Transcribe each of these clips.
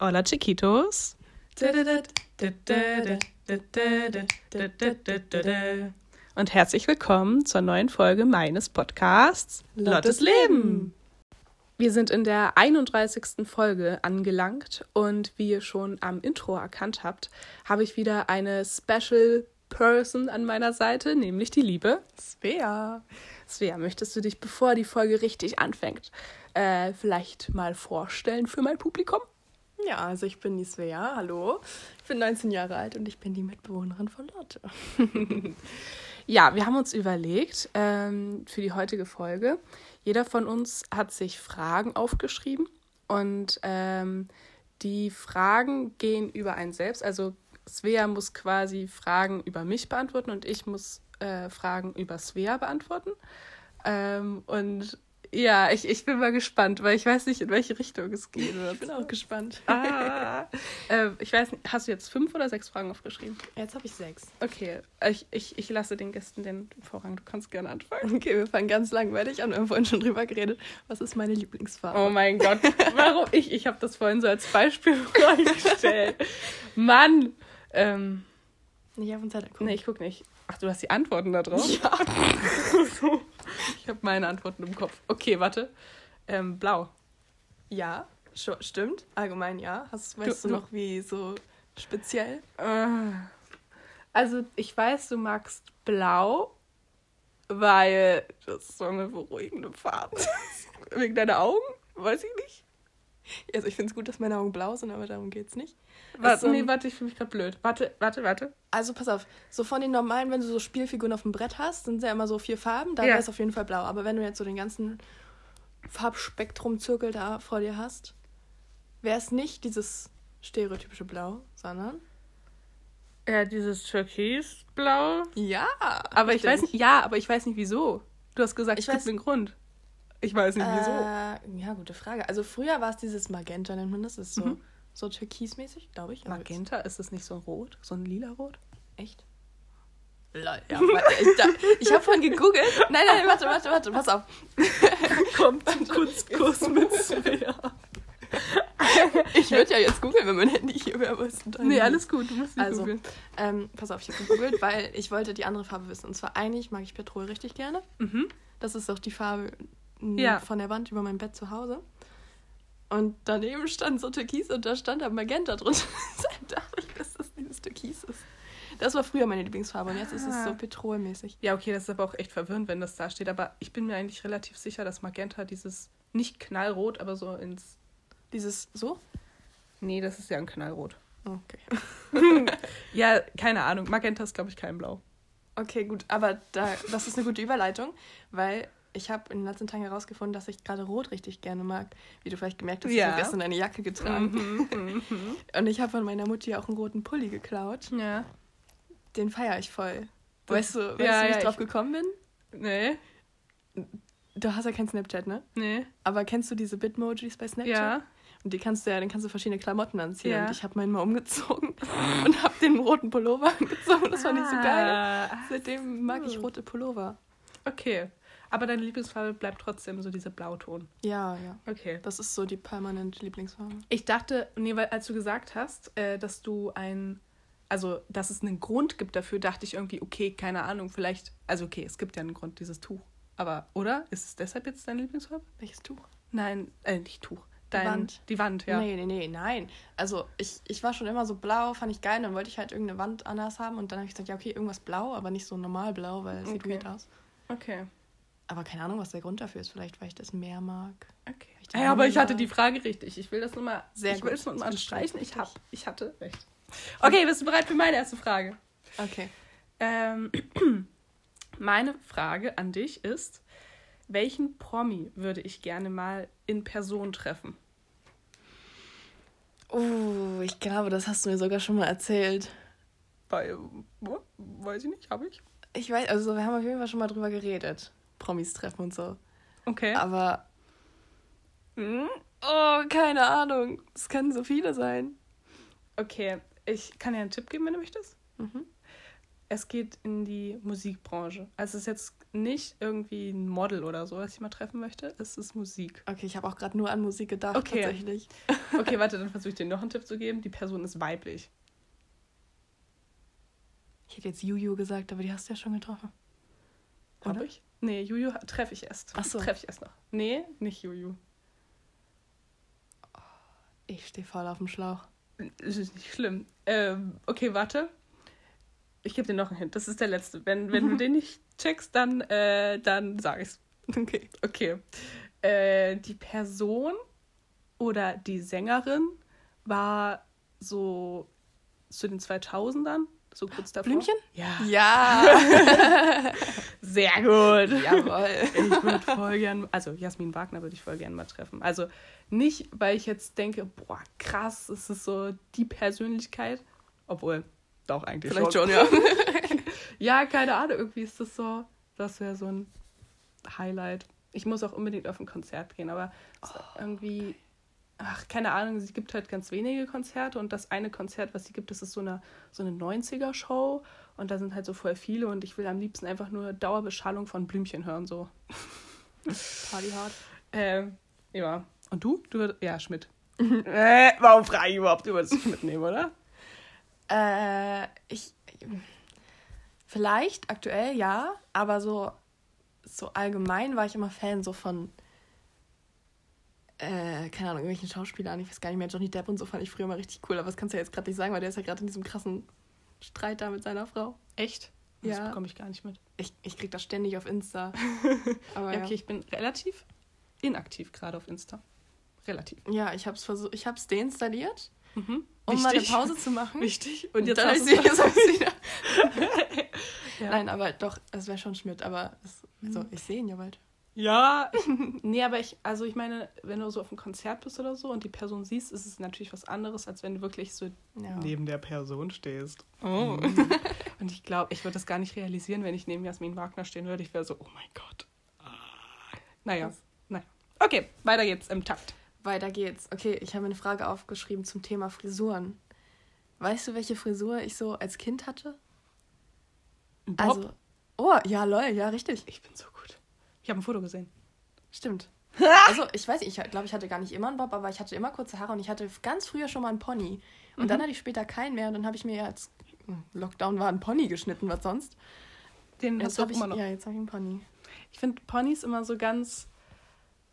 Hola Chiquitos. Und herzlich willkommen zur neuen Folge meines Podcasts Lottes Leben. Wir sind in der 31. Folge angelangt und wie ihr schon am Intro erkannt habt, habe ich wieder eine Special Person an meiner Seite, nämlich die liebe Svea. Svea, möchtest du dich, bevor die Folge richtig anfängt, äh, vielleicht mal vorstellen für mein Publikum? Ja, also ich bin die Svea, hallo. Ich bin 19 Jahre alt und ich bin die Mitbewohnerin von Lotte. ja, wir haben uns überlegt ähm, für die heutige Folge, jeder von uns hat sich Fragen aufgeschrieben und ähm, die Fragen gehen über einen selbst. Also Svea muss quasi Fragen über mich beantworten und ich muss äh, Fragen über Svea beantworten. Ähm, und ja, ich, ich bin mal gespannt, weil ich weiß nicht, in welche Richtung es geht. Ich bin auch gespannt. Ah, äh, ich weiß nicht, hast du jetzt fünf oder sechs Fragen aufgeschrieben? Jetzt habe ich sechs. Okay, ich, ich, ich lasse den Gästen den Vorrang. Du kannst gerne anfangen. Okay, wir fangen ganz langweilig an. Wir haben vorhin schon drüber geredet. Was ist meine Lieblingsfarbe? Oh mein Gott, warum? Ich, ich habe das vorhin so als Beispiel vorgestellt. Mann! Ähm, nicht auf den Zettel gucken. Nee, ich guck nicht. Ach, du hast die Antworten da drauf? Ja. ich habe meine Antworten im Kopf. Okay, warte. Ähm, blau. Ja, stimmt. Allgemein ja. Hast, weißt du, du noch, wie so speziell? Äh, also, ich weiß, du magst blau, weil das so eine beruhigende Farbe ist. Wegen deiner Augen? Weiß ich nicht. Also ich finde es gut, dass meine Augen blau sind, aber darum geht es nicht. Warte, so nee, warte, ich fühle mich gerade blöd. Warte, warte, warte. Also pass auf, so von den normalen, wenn du so Spielfiguren auf dem Brett hast, sind ja immer so vier Farben, da ja. wäre es auf jeden Fall blau. Aber wenn du jetzt so den ganzen Farbspektrum-Zirkel da vor dir hast, wäre es nicht dieses stereotypische Blau, sondern ja, dieses Türkisblau. Ja, aber ich weiß nicht, ja, aber ich weiß nicht wieso. Du hast gesagt, ich es gibt einen Grund. Ich weiß nicht wieso. Äh, ja, gute Frage. Also früher war es dieses Magenta, nennt man das. das ist so, mhm. So türkismäßig, glaube ich. Magenta? Ist das nicht so ein Rot? So ein lila Rot? Echt? Lol, ja. ich ich habe vorhin gegoogelt. Nein, nein, warte, warte, warte, pass auf. Kommt ein Kunstkurs mit Svea. ich würde ja jetzt googeln, wenn mein Handy hier wäre. Nee, alles gut, du musst nicht also, googeln. Ähm, pass auf, ich habe gegoogelt, weil ich wollte die andere Farbe wissen. Und zwar eigentlich mag ich Petrol richtig gerne. Mhm. Das ist auch die Farbe, ja. von der Wand über mein Bett zu Hause. Und daneben stand so Türkis und da stand da Magenta drunter. Deshalb dachte ich, dass das dieses Türkis ist. Das war früher meine Lieblingsfarbe und jetzt ist es so ah. petrolmäßig. Ja, okay, das ist aber auch echt verwirrend, wenn das da steht. Aber ich bin mir eigentlich relativ sicher, dass Magenta dieses, nicht knallrot, aber so ins. Dieses so? Nee, das ist ja ein Knallrot. Okay. ja, keine Ahnung. Magenta ist, glaube ich, kein Blau. Okay, gut. Aber da, das ist eine gute Überleitung, weil ich habe in den letzten Tagen herausgefunden, dass ich gerade Rot richtig gerne mag. Wie du vielleicht gemerkt hast, ja. ich habe gestern eine Jacke getragen. Mhm, mhm, mhm. Und ich habe von meiner Mutti auch einen roten Pulli geklaut. Ja. Den feiere ich voll. Weißt du, weißt ja, du wie ich ja, drauf ich... gekommen bin? Nee. Du hast ja kein Snapchat, ne? Nee. Aber kennst du diese Bitmojis bei Snapchat? Ja. Und die kannst du ja, dann kannst du verschiedene Klamotten anziehen. Ja. Und ich habe meinen mal umgezogen und habe den roten Pullover angezogen. Das fand ich so geil. Ah. Seitdem mag ich rote Pullover. Okay. Aber deine Lieblingsfarbe bleibt trotzdem so dieser Blauton. Ja, ja. Okay. Das ist so die permanente Lieblingsfarbe. Ich dachte, nee, weil als du gesagt hast, äh, dass du ein, also dass es einen Grund gibt dafür, dachte ich irgendwie, okay, keine Ahnung, vielleicht, also okay, es gibt ja einen Grund, dieses Tuch. Aber, oder? Ist es deshalb jetzt deine Lieblingsfarbe? Welches Tuch? Nein, äh, nicht Tuch. Dein, die Wand. Die Wand, ja. Nee, nee, nee, nein. Also ich, ich war schon immer so blau, fand ich geil. Dann wollte ich halt irgendeine Wand anders haben und dann habe ich gesagt, ja, okay, irgendwas blau, aber nicht so normal blau, weil es okay. sieht weird aus. Okay. Aber keine Ahnung, was der Grund dafür ist. Vielleicht, weil ich das mehr mag. Okay. Ja, aber ich hatte die Frage richtig. Ich will das nur mal, Sehr ich will es nur mal streichen. Ich, hab, ich hatte recht. Okay, bist du bereit für meine erste Frage? Okay. Ähm, meine Frage an dich ist, welchen Promi würde ich gerne mal in Person treffen? Oh, ich glaube, das hast du mir sogar schon mal erzählt. Bei, weiß ich nicht, habe ich? Ich weiß, also wir haben auf jeden Fall schon mal drüber geredet. Promis treffen und so. Okay. Aber. Hm? Oh, keine Ahnung. Es können so viele sein. Okay, ich kann dir einen Tipp geben, wenn du möchtest. Mhm. Es geht in die Musikbranche. Also es ist jetzt nicht irgendwie ein Model oder so, was ich mal treffen möchte. Es ist Musik. Okay, ich habe auch gerade nur an Musik gedacht, okay. tatsächlich. Okay, warte, dann versuche ich dir noch einen Tipp zu geben. Die Person ist weiblich. Ich hätte jetzt Juju gesagt, aber die hast du ja schon getroffen. Habe ich? Nee, Juju treffe ich erst. Ach so. Treffe ich erst noch. Nee, nicht Juju. Ich stehe voll auf dem Schlauch. Das ist nicht schlimm. Ähm, okay, warte. Ich gebe dir noch einen Hint. Das ist der letzte. Wenn, wenn du den nicht checkst, dann, äh, dann sag ich's. Okay. Okay. Äh, die Person oder die Sängerin war so zu den 2000ern, so kurz davor. Blümchen? Ja. Ja. Sehr gut. Jawohl. Ich würde voll gern, also Jasmin Wagner würde ich voll gern mal treffen. Also nicht, weil ich jetzt denke, boah, krass, es ist so die Persönlichkeit. Obwohl, doch eigentlich Vielleicht schon. schon, ja. ja, keine Ahnung, irgendwie ist das so, das wäre so ein Highlight. Ich muss auch unbedingt auf ein Konzert gehen, aber es ist irgendwie, ach, keine Ahnung, sie gibt halt ganz wenige Konzerte und das eine Konzert, was sie gibt, das ist so eine, so eine 90er-Show und da sind halt so voll viele und ich will am liebsten einfach nur Dauerbeschallung von Blümchen hören, so. Party hard. Ähm, ja. Und du? Du würdest, ja, Schmidt. äh, warum frage ich überhaupt? Du würdest Schmidt nehmen, oder? Äh, ich. Vielleicht aktuell ja, aber so, so allgemein war ich immer Fan so von. Äh, keine Ahnung, irgendwelchen Schauspielern. Ich weiß gar nicht mehr. Johnny Depp und so fand ich früher mal richtig cool, aber das kannst du ja jetzt gerade nicht sagen, weil der ist ja gerade in diesem krassen Streit da mit seiner Frau. Echt? Das Ja. bekomme ich gar nicht mit. Ich, ich krieg das ständig auf Insta. Aber Ja, ja, okay, ich bin relativ inaktiv gerade auf Insta. Relativ. ja ich hab's versucht, ich hab's deinstalliert, Mhm. um mal eine Wichtig. Pause zu machen. Wichtig. Und jetzt jetzt hab hast ich sie wieder. ja. Nein, aber doch, es wäre schon Schmidt, aber es, also, ich sehe ihn ja bald. Ja, ich, nee, aber ich, also ich meine, wenn du so auf einem Konzert bist oder so und die Person siehst, ist es natürlich was anderes, als wenn du wirklich so Ja. neben der Person stehst. Oh. Und ich glaube, ich würde das gar nicht realisieren, wenn ich neben Jasmin Wagner stehen würde. Ich wäre so, oh mein Gott. Ah. Naja, Was? naja. Okay, weiter geht's im Takt. Weiter geht's. Okay, ich habe eine Frage aufgeschrieben zum Thema Frisuren. Weißt du, welche Frisur ich so als Kind hatte? Bob? Also, oh, ja, lol, ja, richtig. ich bin so gut. Ich habe ein Foto gesehen. Stimmt. Also, ich weiß nicht, ich glaube, ich hatte gar nicht immer einen Bob, aber ich hatte immer kurze Haare und ich hatte ganz früher schon mal einen Pony. Und Mhm. dann hatte ich später keinen mehr und dann habe ich mir ja als Lockdown war ein Pony geschnitten, was sonst? Den Jetzt habe ich, immer noch. ja, jetzt habe ich einen Pony. Ich finde Ponys immer so ganz.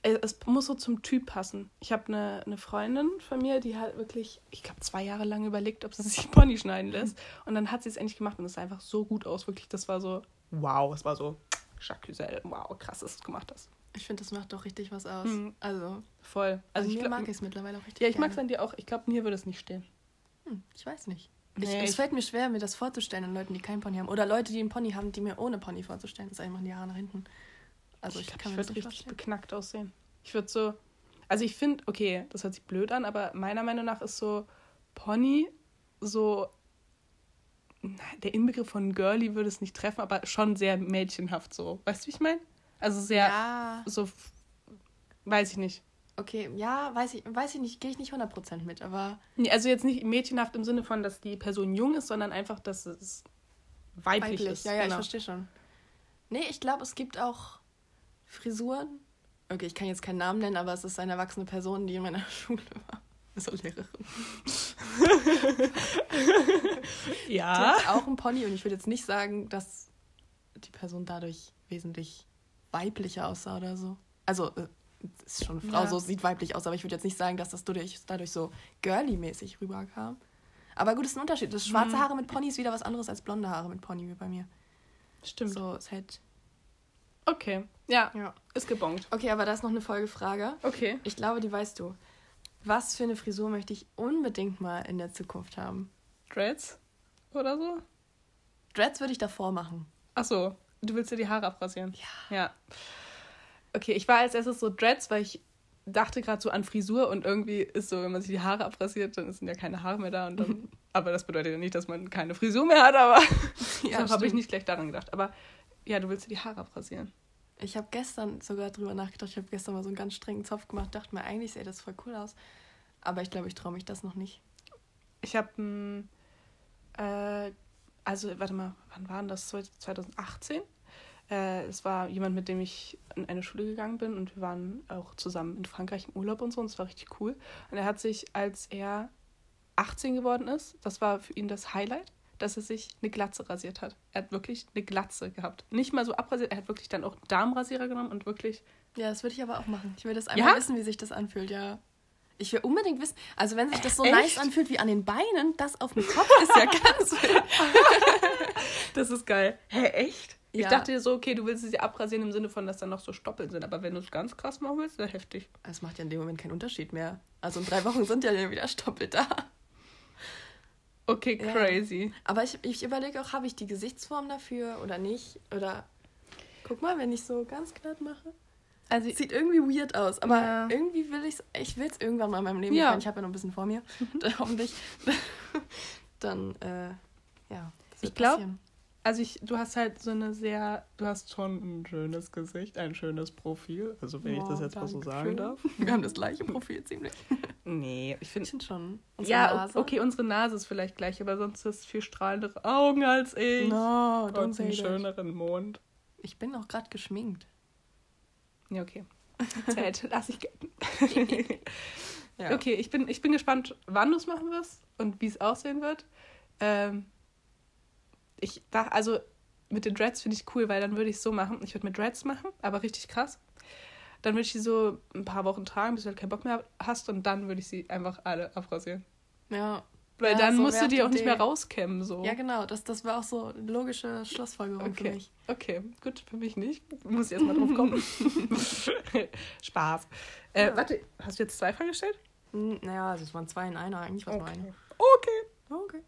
äh, Es muss so zum Typ passen. Ich habe eine, eine Freundin von mir, die hat wirklich, ich glaube, zwei Jahre lang überlegt, ob sie sich einen Pony schneiden lässt. Und dann hat sie es endlich gemacht und es sah einfach so gut aus. Wirklich, das war so, wow, es war so, Jacques Cluzel, wow, krass, dass du es gemacht hast. Ich finde, das macht doch richtig was aus. Mhm. Also, Voll. also ich glaub, mag ich es mittlerweile auch richtig Ja, ich mag es an dir auch. Ich glaube, mir würde es nicht stehen. Hm, ich weiß nicht. Ich, Nee, es ich- fällt mir schwer, mir das vorzustellen an Leuten, die keinen Pony haben. Oder Leute, die einen Pony haben, die mir ohne Pony vorzustellen. Das ist einfach die Haare nach hinten. Also ich, ich, kann ich würde nicht richtig vorstellen. beknackt aussehen. Ich würde so, also ich finde, okay, das hört sich blöd an, aber meiner Meinung nach ist so Pony so, der Inbegriff von Girly würde es nicht treffen, aber schon sehr mädchenhaft so. Weißt du, wie ich meine? Also sehr, Ja, so, weiß ich nicht. okay, ja, weiß ich, weiß ich nicht, gehe ich nicht 100% mit, aber Nee, Also jetzt nicht mädchenhaft im Sinne von, dass die Person jung ist, sondern einfach, dass es weiblich, weiblich. ist. Ja, ja, ich genau. verstehe schon. Nee, ich glaube, es gibt auch Frisuren. Okay, ich kann jetzt keinen Namen nennen, aber es ist eine erwachsene Person, die in meiner Schule war. Also Lehrerin. Die Ja. hat auch ein Pony und ich würde jetzt nicht sagen, dass die Person dadurch wesentlich weiblicher aussah oder so. Also, äh, ist schon eine Frau, Ja. so sieht weiblich aus, aber ich würde jetzt nicht sagen, dass das dadurch, dadurch so girly-mäßig rüberkam. Aber gut, es ist ein Unterschied. Das schwarze Mhm. Haare mit Pony ist wieder was anderes als blonde Haare mit Pony wie bei mir. Stimmt. So, ist halt. Okay. Ja, Ja. ist gebongt. Okay, aber da ist noch eine Folgefrage. Okay. Ich glaube, die weißt du. Was für eine Frisur möchte ich unbedingt mal in der Zukunft haben? Dreads oder so? Dreads würde ich davor machen. Ach so, du willst dir die Haare abrasieren? Ja. Ja. Okay, ich war als erstes so Dreads, weil ich dachte gerade so an Frisur und irgendwie ist so, wenn man sich die Haare abrasiert, dann sind ja keine Haare mehr da und dann, aber das bedeutet ja nicht, dass man keine Frisur mehr hat, aber deshalb habe ich nicht gleich daran gedacht. Aber ja, du willst dir die Haare abrasieren. Ich habe gestern sogar drüber nachgedacht. Ich habe gestern mal so einen ganz strengen Zopf gemacht. Dachte mir, eigentlich sähe das voll cool aus. Aber ich glaube, ich traue mich das noch nicht. Ich habe ein, äh, also warte mal, wann war denn das? 2018? Äh, es war jemand, mit dem ich in eine Schule gegangen bin und wir waren auch zusammen in Frankreich im Urlaub und so und es war richtig cool. Und er hat sich, als er 18 geworden ist, das war für ihn das Highlight, dass er sich eine Glatze rasiert hat. Er hat wirklich eine Glatze gehabt. Nicht mal so abrasiert, er hat wirklich dann auch einen Darmrasierer genommen und wirklich. Ja, das würde ich aber auch machen. Ich will das einmal ja? wissen, wie sich das anfühlt, ja. Ich will unbedingt wissen, also wenn sich das so Echt? nice anfühlt wie an den Beinen, das auf dem Kopf ist ja ganz das ist geil. Hä, echt? Ja. Ich dachte so, okay, du willst sie abrasieren im Sinne von, dass da noch so Stoppeln sind. Aber wenn du es ganz krass machen willst, dann heftig. Es macht ja in dem Moment keinen Unterschied mehr. Also in drei Wochen sind ja wieder Stoppel da. Okay, crazy. Ja. Aber ich, ich überlege auch, habe ich die Gesichtsform dafür oder nicht? Oder guck mal, wenn ich so ganz glatt mache. Also sieht irgendwie weird aus, aber ja. irgendwie will ich's, ich will es irgendwann mal in meinem Leben. Ja. Ich, habe ja noch ein bisschen vor mir. dann hoffentlich. dann, äh, ja. Ich glaube, also ich, du hast halt so eine sehr, du hast schon ein schönes Gesicht, ein schönes Profil. Also wenn oh, ich das jetzt mal so sagen schön. darf. Wir haben das gleiche Profil ziemlich. Nee, ich finde find schon. Unsere ja, Nase. okay, unsere Nase ist vielleicht gleich, aber sonst ist viel strahlendere Augen als ich. No, don't Und einen schöneren Mond. Ich bin auch gerade geschminkt. Ja, okay. Zählt, lass ich gelten. ja. Okay, ich bin, ich bin gespannt, wann du es machen wirst und wie es aussehen wird. Ähm, ich dachte, also mit den Dreads finde ich cool, weil dann würde ich es so machen. Ich würde mit Dreads machen, aber richtig krass. Dann würde ich sie so ein paar Wochen tragen, bis du halt keinen Bock mehr hast und dann würde ich sie einfach alle abrasieren. Ja. Weil ja, dann so musst du die auch nicht mehr rauskämmen. So. Ja, genau. Das, das war auch so eine logische Schlussfolgerung okay. für mich. Okay, gut, für mich nicht. Muss ich erstmal drauf kommen. Spaß. Äh, ja. Warte, hast du jetzt zwei Fragen gestellt? Naja, also es waren zwei in einer. Eigentlich war es okay. nur eine. Okay. Okay.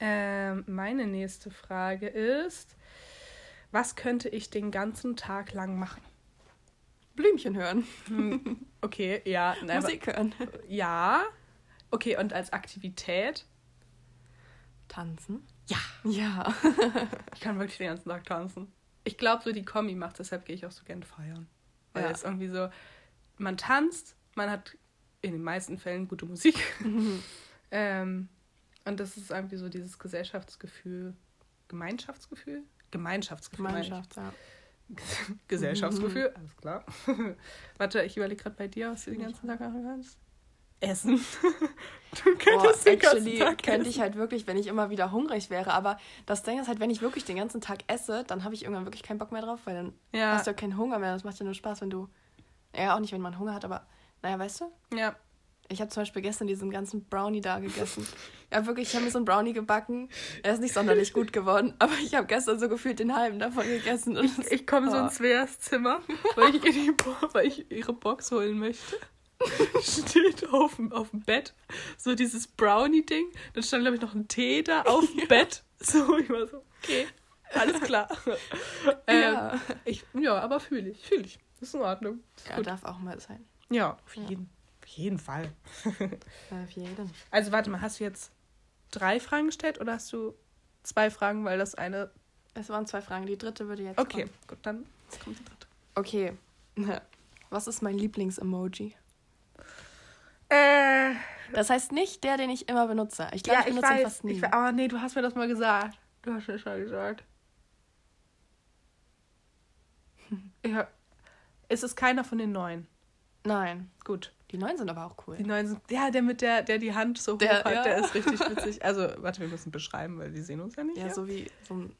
Ähm, meine nächste Frage ist: Was könnte ich den ganzen Tag lang machen? Blümchen hören. Hm, okay, ja. Nein, Musik hören. Ja. Okay, und als Aktivität? Tanzen? Ja. Ja. ich kann wirklich den ganzen Tag tanzen. Ich glaube, so die Kombi macht, deshalb gehe ich auch so gerne feiern. Weil ja. es irgendwie so, man tanzt, man hat in den meisten Fällen gute Musik. Mhm. ähm, und das ist irgendwie so dieses Gesellschaftsgefühl, Gemeinschaftsgefühl? Gemeinschaftsgefühl. Gemeinschaft, ja. Gesellschaftsgefühl, mhm. alles klar. Warte, ich überlege gerade bei dir, was du den ganzen Tag machen kannst essen. du könntest oh, den actually Tag könnte essen. ich halt wirklich, wenn ich immer wieder hungrig wäre. Aber das Ding ist halt, wenn ich wirklich den ganzen Tag esse, dann habe ich irgendwann wirklich keinen Bock mehr drauf, weil dann ja. hast du ja keinen Hunger mehr. Das macht ja nur Spaß, wenn du. Ja, auch nicht, wenn man Hunger hat, aber naja, weißt du? Ja. Ich habe zum Beispiel gestern diesen ganzen Brownie da gegessen. ja, wirklich, ich habe mir so einen Brownie gebacken. Er ist nicht sonderlich gut geworden, aber ich habe gestern so gefühlt den halben davon gegessen. ich, ich komme oh. so ins Sveas Zimmer, weil ich, die, weil ich ihre Box holen möchte. steht auf, auf dem Bett so dieses Brownie-Ding. Dann stand, glaube ich, noch ein Tee da auf dem ja. Bett. So, ich war so, okay, alles klar. ja. Ähm, ich, ja, aber fühle ich, fühle ich. Das ist in Ordnung. Ist ja, gut. darf auch mal sein. Ja, auf jeden, auf jeden Fall. auf jeden. Also warte mal, hast du jetzt drei Fragen gestellt oder hast du zwei Fragen, weil das eine... Es waren zwei Fragen, die dritte würde jetzt Okay, kommen. gut, dann kommt die dritte. Okay. Was ist mein Lieblings-Emoji? Äh, das heißt nicht der, den ich immer benutze. Ich glaube, ja, ich benutze ich weiß, ihn fast nie. Ich, oh nee, du hast mir das mal gesagt. Du hast mir schon gesagt. ja. Ist es keiner von den neuen? Nein. Gut. Die neuen sind aber auch cool. Die neuen sind, ja, der mit der, der die Hand so der, hoch hat, ja. der ist richtig witzig. Also, warte, wir müssen beschreiben, weil die sehen uns ja nicht. Ja, ja. so wie so ein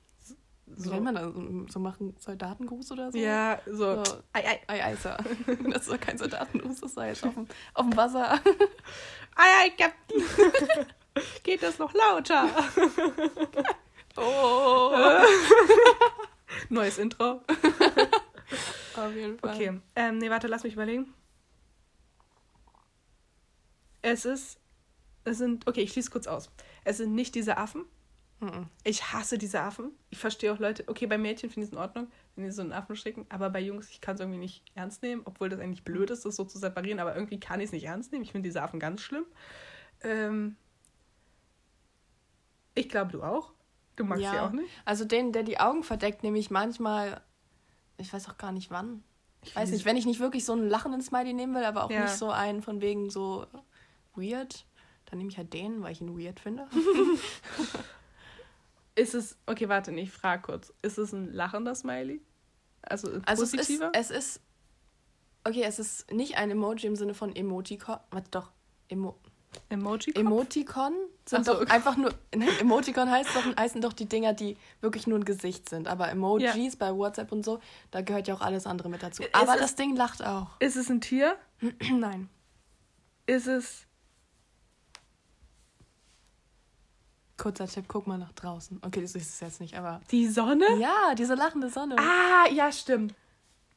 so. Wie man das? So machen Soldatengruß oder so? Ja, so. so. Ei, ei. Ei, ei, Sir. Das ist doch kein Soldatengruß, das sei jetzt auf dem, auf dem Wasser. Ei, ei, Captain. Geht das noch lauter? oh. Neues Intro. Auf jeden Fall. Okay. Ähm, nee, warte, lass mich überlegen. Es ist. Es sind. Okay, ich schließe kurz aus. Es sind nicht diese Affen. Ich hasse diese Affen. Ich verstehe auch Leute, okay, bei Mädchen finde ich es in Ordnung, wenn die so einen Affen schicken, aber bei Jungs, ich kann es irgendwie nicht ernst nehmen, obwohl das eigentlich blöd ist, das so zu separieren, aber irgendwie kann ich es nicht ernst nehmen. Ich finde diese Affen ganz schlimm. Ähm ich glaube, du auch. Du magst ja. sie auch nicht. Also den, der die Augen verdeckt, nehme ich manchmal, ich weiß auch gar nicht wann. Ich weiß nicht, wenn ich nicht wirklich so einen lachenden Smiley nehmen will, aber auch ja. nicht so einen von wegen so weird, dann nehme ich halt den, weil ich ihn weird finde. Ist es, okay, warte, ich frage kurz. Ist es ein lachender Smiley? Also, also positiver? Es ist, es ist. Okay, es ist nicht ein Emoji im Sinne von Emoticon. Warte doch. Emo Emoticon? Emoticon sind so, doch okay. einfach nur. Ne, Emoticon heißt doch, heißen doch die Dinger, die wirklich nur ein Gesicht sind. Aber Emojis ja. bei WhatsApp und so, da gehört ja auch alles andere mit dazu. Ist Aber das Ding lacht auch. Ist es ein Tier? Nein. Ist es. Kurzer Tipp, guck mal nach draußen. Okay, du siehst es jetzt nicht, aber. Die Sonne? Ja, diese lachende Sonne. Ah, ja, stimmt.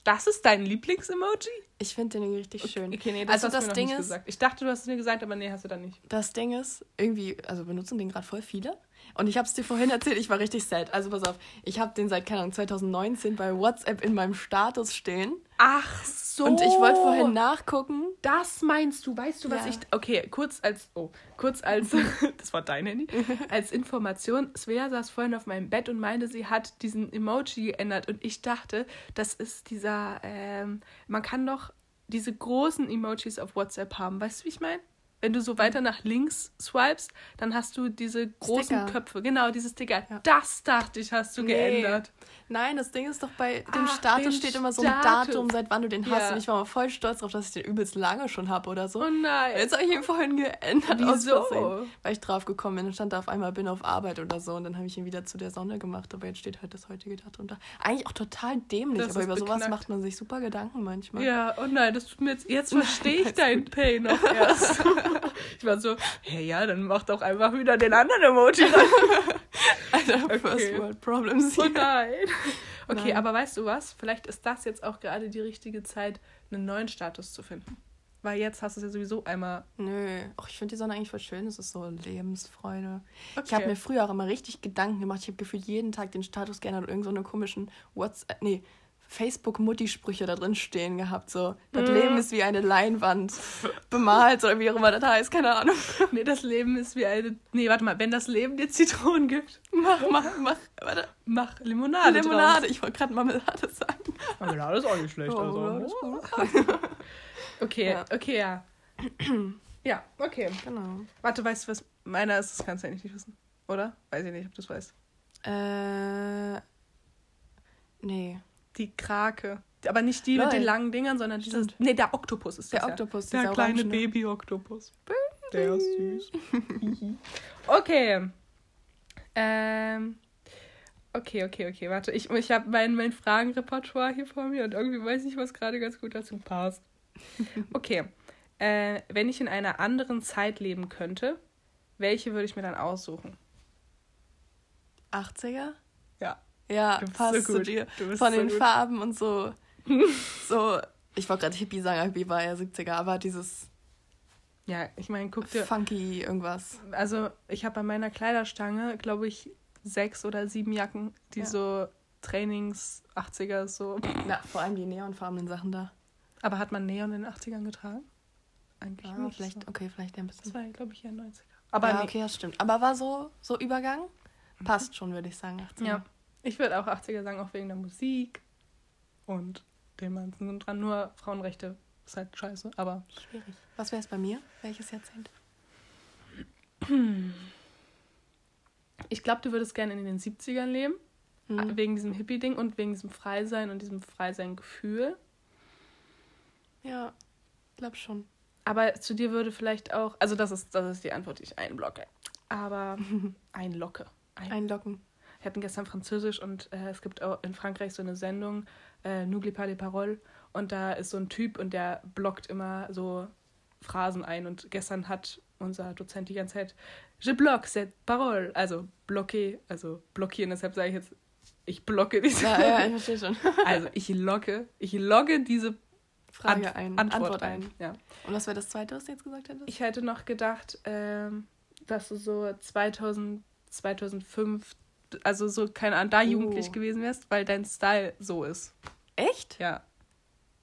Das ist dein Lieblings-Emoji? Ich finde den richtig okay, schön. Okay, nee, das also hast das mir noch Ding nicht ist, gesagt. Ich dachte, du hast es mir gesagt, aber nee, hast du dann nicht. Das Ding ist, irgendwie, also benutzen den gerade voll viele. Und ich habe es dir vorhin erzählt, ich war richtig sad. Also pass auf, ich habe den seit, keine Ahnung, 2019 bei WhatsApp in meinem Status stehen. Ach so. Und ich wollte vorhin nachgucken. Das meinst du? Weißt du, was ja. ich. Okay, kurz als. Oh, kurz als. das war dein Handy. Als Information. Svea saß vorhin auf meinem Bett und meinte, sie hat diesen Emoji geändert. Und ich dachte, das ist dieser. Ähm, man kann doch diese großen Emojis auf WhatsApp haben. Weißt du, wie ich meine? Wenn du so weiter nach links swipest, dann hast du diese großen Sticker. Köpfe. Genau, diese Sticker. Ja. Das dachte ich, hast du nee. geändert. Nein, das Ding ist doch bei dem Ach, Status steht immer so ein Datum, seit wann du den hast. Ja. Und ich war mal voll stolz darauf, dass ich den übelst lange schon habe oder so. Oh nein. Jetzt habe ich ihn vorhin geändert. Wieso? weil ich drauf gekommen bin und stand da auf einmal, bin auf Arbeit oder so. Und dann habe ich ihn wieder zu der Sonne gemacht. Aber jetzt steht halt das heutige Datum da. Eigentlich auch total dämlich, das aber über beknackt. sowas macht man sich super Gedanken manchmal. Ja, oh nein, das tut mir jetzt, jetzt verstehe ich deinen Pain noch erst. ich war so, hey ja, dann mach doch einfach wieder den anderen Emoji Alter, okay. First World Problems. Oh nein. Okay, Nein. aber weißt du was? Vielleicht ist das jetzt auch gerade die richtige Zeit, einen neuen Status zu finden. Weil jetzt hast du es ja sowieso einmal. Nö. Ach, ich finde die Sonne eigentlich voll schön. Es ist so Lebensfreude. Okay. Ich habe mir früher auch immer richtig Gedanken gemacht. Ich habe gefühlt jeden Tag den Status geändert und irgendeine so komischen WhatsApp. Nee, Facebook-Mutti-Sprüche da drin stehen gehabt. So, das mm. Leben ist wie eine Leinwand bemalt oder wie auch immer das heißt, keine Ahnung. Nee, das Leben ist wie eine. Nee, warte mal, wenn das Leben dir Zitronen gibt, mach, mach, mach, warte. Mach Limonade. Limonade, draus. ich wollte gerade Marmelade sagen. Marmelade ist auch nicht schlecht. Oh, also. okay, ja. okay, ja. ja, okay. Genau. Warte, weißt du was? Meiner ist, das kannst du eigentlich nicht wissen. Oder? Weiß ich nicht, ob du das weißt. Äh. Nee. Die Krake. Aber nicht die Lol. mit den langen Dingern, sondern dieses. Nee, der Oktopus ist das. Der Oktopus, Der kleine Baby-Oktopus. Der ist süß. okay. Ähm. Okay, okay, okay, warte. Ich, ich habe mein, mein Fragenrepertoire hier vor mir und irgendwie weiß ich, was gerade ganz gut dazu passt. Okay. Äh, wenn ich in einer anderen Zeit leben könnte, welche würde ich mir dann aussuchen? 80er? Ja. Passt so zu dir. Von so den gut. Farben und so. so, ich wollte gerade Hippie sagen, Hippie war ja 70er, aber dieses. Ja, ich meine, guck dir. Funky irgendwas. Also, ich habe bei meiner Kleiderstange, glaube ich, sechs oder sieben Jacken, die ja. so Trainings 80er so. Na, vor allem die neonfarbenen Sachen da. Aber hat man Neon in den 80ern getragen? Eigentlich ja, nicht. Vielleicht, so. Okay, vielleicht ein bisschen. Das war, glaube ich, ja 90er. Aber ja, nee. okay, das stimmt. Aber war so, so Übergang? Passt schon, würde ich sagen. 80er. Ja. Ich würde auch 80er sagen, auch wegen der Musik und dem ganzen dran. Nur Frauenrechte ist halt scheiße, aber. Schwierig. Was wäre es bei mir? Welches Jahrzehnt? Ich glaube, du würdest gerne in den 70ern leben. Mhm. Wegen diesem Hippie-Ding und wegen diesem Freisein und diesem Freisein-Gefühl. Ja, glaub schon. Aber zu dir würde vielleicht auch, also das ist, das ist die Antwort, die ich einblocke. Aber einlocke. Ein, Einlocken hatten gestern Französisch und äh, es gibt auch in Frankreich so eine Sendung, äh, N'oublie pas les paroles. Und da ist so ein Typ und der blockt immer so Phrasen ein. Und gestern hat unser Dozent die ganze Zeit Je bloque cette parole. Also bloqué, also blockieren. Deshalb sage ich jetzt, ich blocke diese. Ja, ja, ich verstehe schon. also ich locke, ich logge diese Frage ein, Antwort, Antwort ein. ein. Ja. Und was wäre das zweite, was du jetzt gesagt hättest? Ich hätte noch gedacht, ähm, dass du so 2000, 2005 also so, keine Ahnung, da oh. jugendlich gewesen wärst, weil dein Style so ist. Echt? Ja.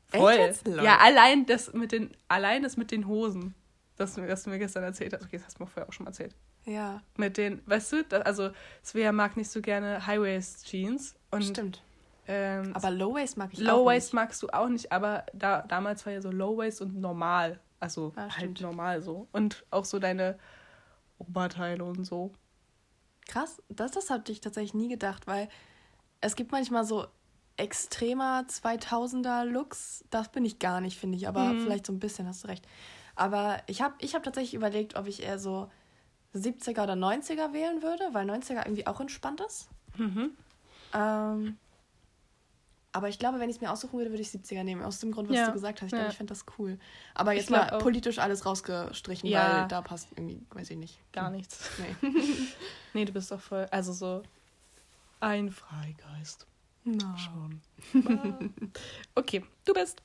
Voll. Echt ja, allein das mit den, allein das mit den Hosen, das, das du mir gestern erzählt hast. Okay, das hast du mir vorher auch schon mal erzählt. Ja. Mit den, weißt du, das, also Svea mag nicht so gerne High-Waist-Jeans. Stimmt. Ähm, aber Low-Waist mag ich Low auch Low-Waist magst du auch nicht, aber da, damals war ja so Low-Waist und normal. Also ja, halt normal so. Und auch so deine Oberteile und so. Krass, das, das hatte ich tatsächlich nie gedacht, weil es gibt manchmal so extremer 2000er Looks, das bin ich gar nicht, finde ich. Aber mhm. vielleicht so ein bisschen, hast du recht. Aber ich habe ich hab tatsächlich überlegt, ob ich eher so 70er oder 90er wählen würde, weil 90er irgendwie auch entspannt ist. Mhm. Ähm, aber ich glaube, wenn ich es mir aussuchen würde, würde ich 70er nehmen. Aus dem Grund, was ja. du gesagt hast. Ich glaube, ich finde das cool. Aber jetzt mal auch. politisch alles rausgestrichen, ja. weil da passt irgendwie, weiß ich nicht. Gar nichts. Nee. nee, du bist doch voll. Also so ein Freigeist. Na. Schon. okay, du bist.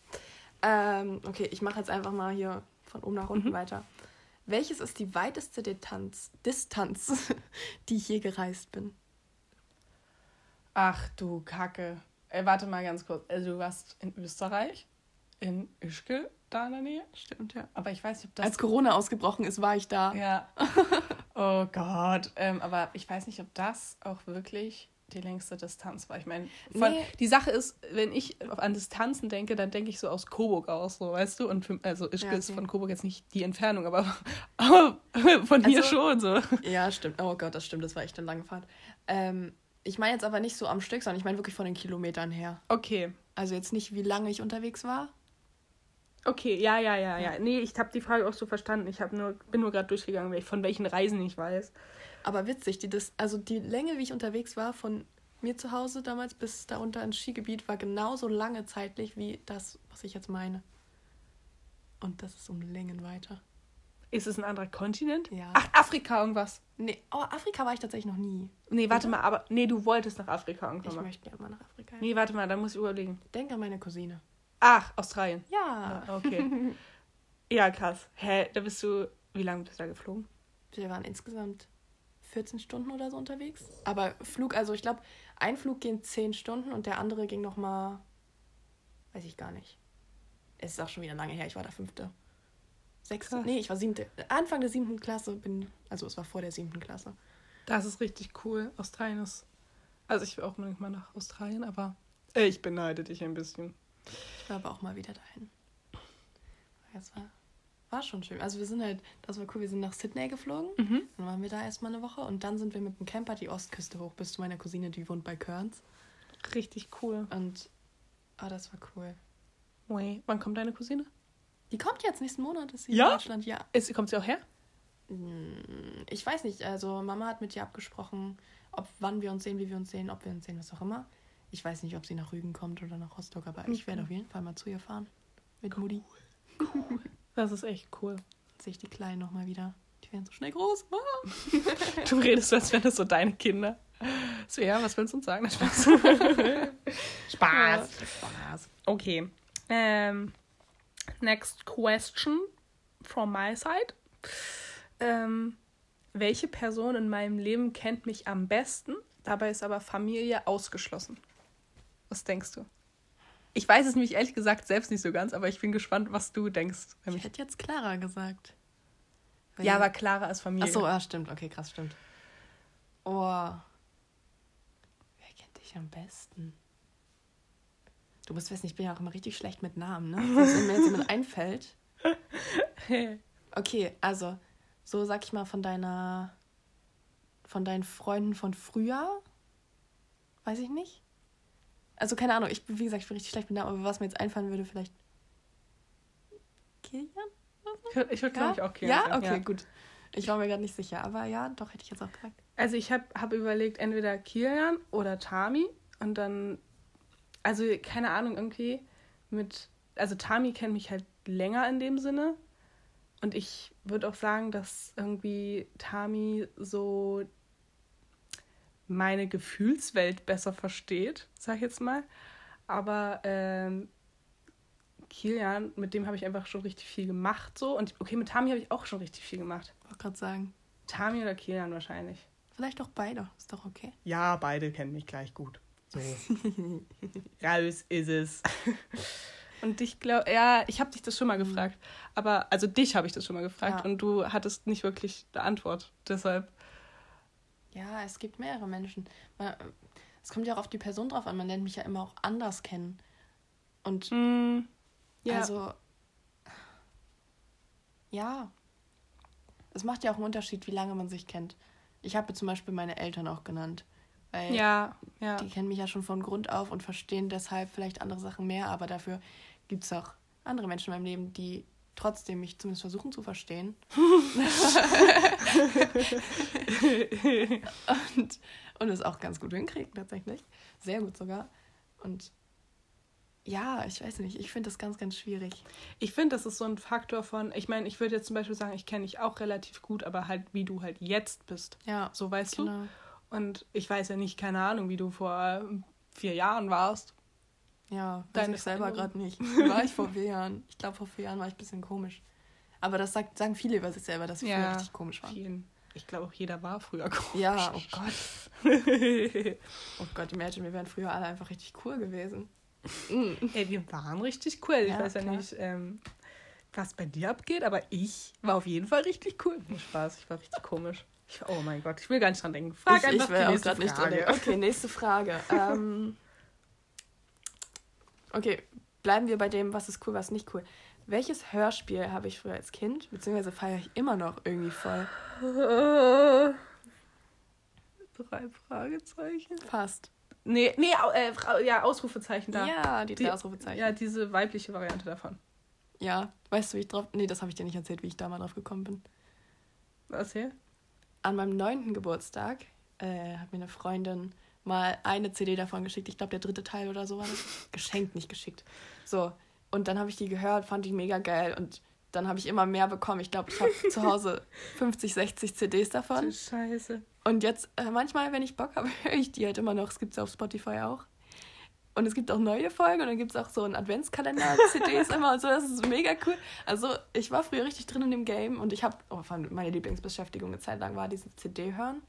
Ähm, okay, ich mache jetzt einfach mal hier von oben nach unten mhm. weiter. Welches ist die weiteste Distanz, Distanz, die ich je gereist bin? Ach du Kacke. Ey, warte mal ganz kurz. Also, du warst in Österreich, in Ischgl, da in der Nähe. Stimmt, ja. Aber ich weiß nicht, ob das. Als Corona ausgebrochen ist, war ich da. Ja. oh Gott. Ähm, aber ich weiß nicht, ob das auch wirklich die längste Distanz war. Ich meine, nee. die Sache ist, wenn ich an Distanzen denke, dann denke ich so aus Coburg aus, so weißt du. Und für, also Ischgl ja, okay. ist von Coburg jetzt nicht die Entfernung, aber, aber von hier also, schon so. Ja, stimmt. Oh Gott, das stimmt. Das war echt eine lange Fahrt. Ähm, ich meine jetzt aber nicht so am Stück, sondern ich meine wirklich von den Kilometern her. Okay. Also jetzt nicht, wie lange ich unterwegs war. Okay, ja, ja, ja, ja. Nee, ich habe die Frage auch so verstanden. Ich nur, bin nur gerade durchgegangen, von welchen Reisen ich weiß. Aber witzig, die, das, also die Länge, wie ich unterwegs war, von mir zu Hause damals bis da unter ins Skigebiet, war genauso lange zeitlich wie das, was ich jetzt meine. Und das ist um Längen weiter. Ist es ein anderer Kontinent? Ja. Ach, Afrika irgendwas. Nee, oh, Afrika war ich tatsächlich noch nie. Nee, warte mal, aber nee, du wolltest nach Afrika irgendwann mal. Ich möchte gerne mal nach Afrika. Nee, warte mal, da muss ich überlegen. Denk an meine Cousine. Ach, Australien. Ja. ja okay. ja, krass. Hä, da bist du, wie lange bist du da geflogen? Wir waren insgesamt 14 Stunden oder so unterwegs. Aber Flug, also ich glaube, ein Flug ging 10 Stunden und der andere ging nochmal, weiß ich gar nicht. Es ist auch schon wieder lange her, ich war der fünfte sechste, Krass. nee, ich war siebte. Anfang der siebten Klasse bin, also es war vor der siebten Klasse. Das ist richtig cool. Australien ist, also ich will auch unbedingt mal nach Australien, aber ich beneide dich ein bisschen. Ich war aber auch mal wieder dahin. Das war, war schon schön. Also wir sind halt, das war cool, wir sind nach Sydney geflogen. Mhm. Dann waren wir da erstmal eine Woche und dann sind wir mit dem Camper die Ostküste hoch bis zu meiner Cousine, die wohnt bei Kearns. Richtig cool. Und, ah, oh, das war cool. Wait, wann kommt deine Cousine? Die kommt jetzt nächsten Monat, ist sie ja? in Deutschland, ja. Ist, kommt sie auch her? Hm, ich weiß nicht, also Mama hat mit ihr abgesprochen, ob wann wir uns sehen, wie wir uns sehen, ob wir uns sehen, was auch immer. Ich weiß nicht, ob sie nach Rügen kommt oder nach Rostock, aber okay. ich werde auf jeden Fall mal zu ihr fahren. Mit cool. Mutti. Cool. Das ist echt cool. Sehe ich die Kleinen nochmal wieder. Die werden so schnell groß. du redest so, als wären das so deine Kinder. So, ja, was willst du uns sagen? Spaß. Spaß. Spaß. Okay. Ähm, Next question from my side. Ähm, welche Person in meinem Leben kennt mich am besten? Dabei ist aber Familie ausgeschlossen. Was denkst du? Ich weiß es nämlich ehrlich gesagt selbst nicht so ganz, aber ich bin gespannt, was du denkst. Ich hätte jetzt Clara gesagt. ja, aber Clara ist Familie. Ach so, ja, stimmt. Okay, krass, stimmt. Oh. Wer kennt dich am besten? Du musst wissen, ich bin ja auch immer richtig schlecht mit Namen, ne? Wenn mir jetzt jemand einfällt. Okay, also, so sag ich mal von deiner. von deinen Freunden von früher. Weiß ich nicht. Also, keine Ahnung, ich, wie gesagt, ich bin richtig schlecht mit Namen, aber was mir jetzt einfallen würde, vielleicht. Kilian? Ich würde, würd, ja? glaube ich, auch Kilian. Ja, okay, ja. gut. Ich war mir gerade nicht sicher, aber ja, doch, hätte ich jetzt auch gesagt. Also, ich habe hab überlegt, entweder Kilian oder Tami und dann also keine Ahnung, irgendwie mit, also Tami kennt mich halt länger in dem Sinne. Und ich würde auch sagen, dass irgendwie Tami so meine Gefühlswelt besser versteht, sag ich jetzt mal. Aber ähm, Kilian, mit dem habe ich einfach schon richtig viel gemacht so. Und okay, mit Tami habe ich auch schon richtig viel gemacht. Ich wollte gerade sagen. Tami oder Kilian wahrscheinlich. Vielleicht auch beide, ist doch okay. Ja, beide kennen mich gleich gut. So. Raus ist es. Und ich glaube, ja, ich habe dich das schon mal mhm. gefragt. Aber, also dich habe ich das schon mal gefragt ja. und du hattest nicht wirklich eine Antwort. Deshalb. Ja, es gibt mehrere Menschen. Es kommt ja auch auf die Person drauf an. Man lernt mich ja immer auch anders kennen. Und mm, ja. also ja. Es macht ja auch einen Unterschied, wie lange man sich kennt. Ich habe zum Beispiel meine Eltern auch genannt. Weil ja, ja. die kennen mich ja schon von Grund auf und verstehen deshalb vielleicht andere Sachen mehr, aber dafür gibt es auch andere Menschen in meinem Leben, die trotzdem mich zumindest versuchen zu verstehen. und, und es auch ganz gut hinkriegen, tatsächlich. Sehr gut sogar. Und ja, ich weiß nicht, ich finde das ganz, ganz schwierig. Ich finde, das ist so ein Faktor von, ich meine, ich würde jetzt zum Beispiel sagen, ich kenne dich auch relativ gut, aber halt, wie du halt jetzt bist. Ja. So weißt genau. du. Und ich weiß ja nicht, keine Ahnung, wie du vor vier Jahren warst. Ja, deine ich selber gerade nicht. Wie war ich vor vier Jahren? Ich glaube, vor vier Jahren war ich ein bisschen komisch. Aber das sagt, sagen viele über sich selber, dass sie ja, früher richtig komisch waren. Vielen. Ich glaube auch jeder war früher komisch. Ja, oh Gott. oh Gott, imagine, wir wären früher alle einfach richtig cool gewesen. Ey, wir waren richtig cool. Ich ja, weiß ja klar. nicht, ähm, was bei dir abgeht, aber ich war auf jeden Fall richtig cool. Spaß, ich war richtig komisch. Ich, oh mein Gott, ich will gar nicht dran denken. Frag ich, einfach ich will die nächste Frage. Nicht dran denken. Okay, nächste Frage. ähm, Okay, bleiben wir bei dem, was ist cool, was nicht cool. Welches Hörspiel habe ich früher als Kind, beziehungsweise feiere ich immer noch irgendwie voll? Drei Fragezeichen? Fast. Nee, nee, äh, ja, Ausrufezeichen da. Ja, die drei die, Ausrufezeichen. Ja, diese weibliche Variante davon. Ja, weißt du, wie ich drauf. Nee, das habe ich dir nicht erzählt, wie ich da mal drauf gekommen bin. Was hier? An meinem neunten Geburtstag äh, hat mir eine Freundin mal eine CD davon geschickt. Ich glaube, der dritte Teil oder so war das. Geschenkt, nicht geschickt. So. Und dann habe ich die gehört, fand die mega geil. Und dann habe ich immer mehr bekommen. Ich glaube, ich habe zu Hause 50, 60 CDs davon. Du Scheiße. Und jetzt, äh, manchmal, wenn ich Bock habe, höre ich die halt immer noch. Es gibt sie auf Spotify auch. Und es gibt auch neue Folgen und dann gibt es auch so einen Adventskalender-CDs immer und so. Das ist mega cool. Also, ich war früher richtig drin in dem Game und ich habe, oh, meine Lieblingsbeschäftigung eine Zeit lang war dieses CD hören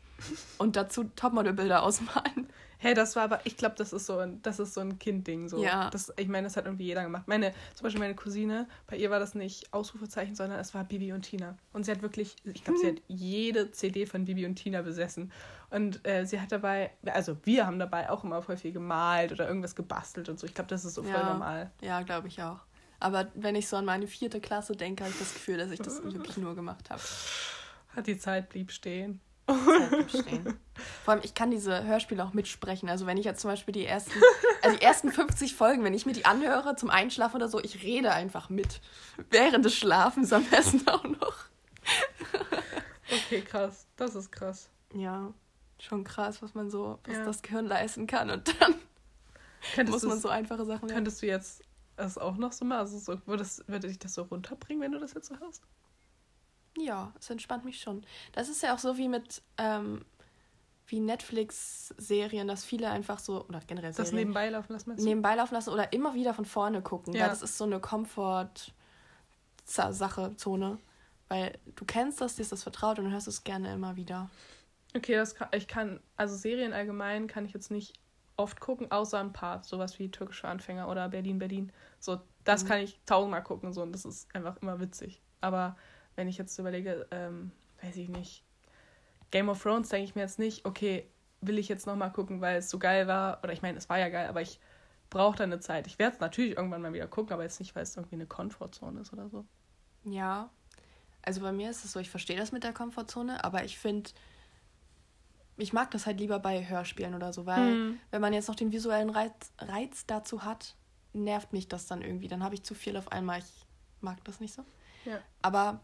und dazu Topmodel-Bilder ausmalen. Hey, das war aber, ich glaube, das ist so ein, das ist so ein Kindding. So. Ja. Das, ich meine, das hat irgendwie jeder gemacht. Meine, zum Beispiel meine Cousine, bei ihr war das nicht Ausrufezeichen, sondern es war Bibi und Tina. Und sie hat wirklich, ich glaube, hm. sie hat jede CD von Bibi und Tina besessen. Und äh, sie hat dabei, also wir haben dabei auch immer voll viel gemalt oder irgendwas gebastelt und so. Ich glaube, das ist so voll ja. normal. Ja, glaube ich auch. Aber wenn ich so an meine vierte Klasse denke, habe ich das Gefühl, dass ich das wirklich nur gemacht habe. Hat die Zeit blieb stehen. Vor allem, ich kann diese Hörspiele auch mitsprechen. Also wenn ich jetzt zum Beispiel die ersten, also die ersten 50 Folgen, wenn ich mir die anhöre zum Einschlafen oder so, ich rede einfach mit. Während des Schlafens am besten auch noch. okay, krass. Das ist krass. Ja, schon krass, was man so, was ja. das Gehirn leisten kann. Und dann könntest muss man so einfache Sachen lernen. Könntest du jetzt das auch noch so mal, also so, würde dich das so runterbringen, wenn du das jetzt so hörst? Ja, es entspannt mich schon. Das ist ja auch so wie mit ähm, wie Netflix-Serien, dass viele einfach so, oder generell Serien, Das nebenbei laufen lassen? Nebenbei laufen lassen oder immer wieder von vorne gucken. Ja. Weil das ist so eine Komfort-Sache, Zone. Weil du kennst das, dir ist das vertraut und du hörst es gerne immer wieder. Okay, das kann, ich kann, also Serien allgemein kann ich jetzt nicht oft gucken, außer ein paar, sowas wie Türkische Anfänger oder Berlin, Berlin. So, das mhm. kann ich tausendmal gucken so und das ist einfach immer witzig. Aber wenn ich jetzt überlege, ähm, weiß ich nicht, Game of Thrones denke ich mir jetzt nicht, okay, will ich jetzt nochmal gucken, weil es so geil war. Oder ich meine, es war ja geil, aber ich brauche da eine Zeit. Ich werde es natürlich irgendwann mal wieder gucken, aber jetzt nicht, weil es irgendwie eine Komfortzone ist oder so. Ja. Also bei mir ist es so, ich verstehe das mit der Komfortzone, aber ich finde, ich mag das halt lieber bei Hörspielen oder so, weil hm. wenn man jetzt noch den visuellen Reiz, Reiz dazu hat, nervt mich das dann irgendwie. Dann habe ich zu viel auf einmal. Ich mag das nicht so. Ja. Aber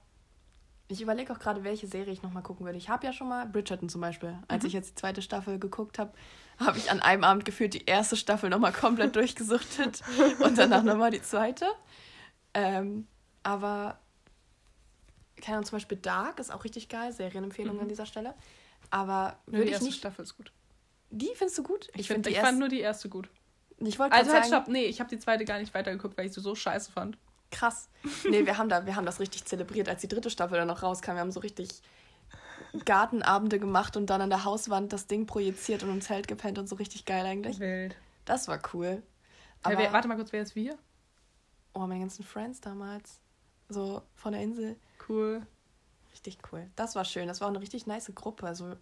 ich überlege auch gerade, welche Serie ich nochmal gucken würde. Ich habe ja schon mal Bridgerton zum Beispiel. Als mhm. ich jetzt die zweite Staffel geguckt habe, habe ich an einem Abend gefühlt die erste Staffel nochmal komplett durchgesuchtet und danach nochmal die zweite. Ähm, aber, keine Ahnung, zum Beispiel Dark ist auch richtig geil. Serienempfehlung mhm. an dieser Stelle. Aber würde die erste ich nicht. Staffel ist gut. Die findest du gut? Ich, ich, find, ich fand nur die erste gut. Ich wollte also, halt, stopp, nee, ich habe die zweite gar nicht weitergeguckt, weil ich sie so scheiße fand krass. Nee, wir haben, da, wir haben das richtig zelebriert, als die dritte Staffel dann noch rauskam. Wir haben so richtig Gartenabende gemacht und dann an der Hauswand das Ding projiziert und im Zelt gepennt und so richtig geil eigentlich. Wild. Das war cool. Aber, ja, warte mal kurz, wer ist wir? Oh, meine ganzen Friends damals. So von der Insel. Cool. Richtig cool. Das war schön. Das war auch eine richtig nice Gruppe. Also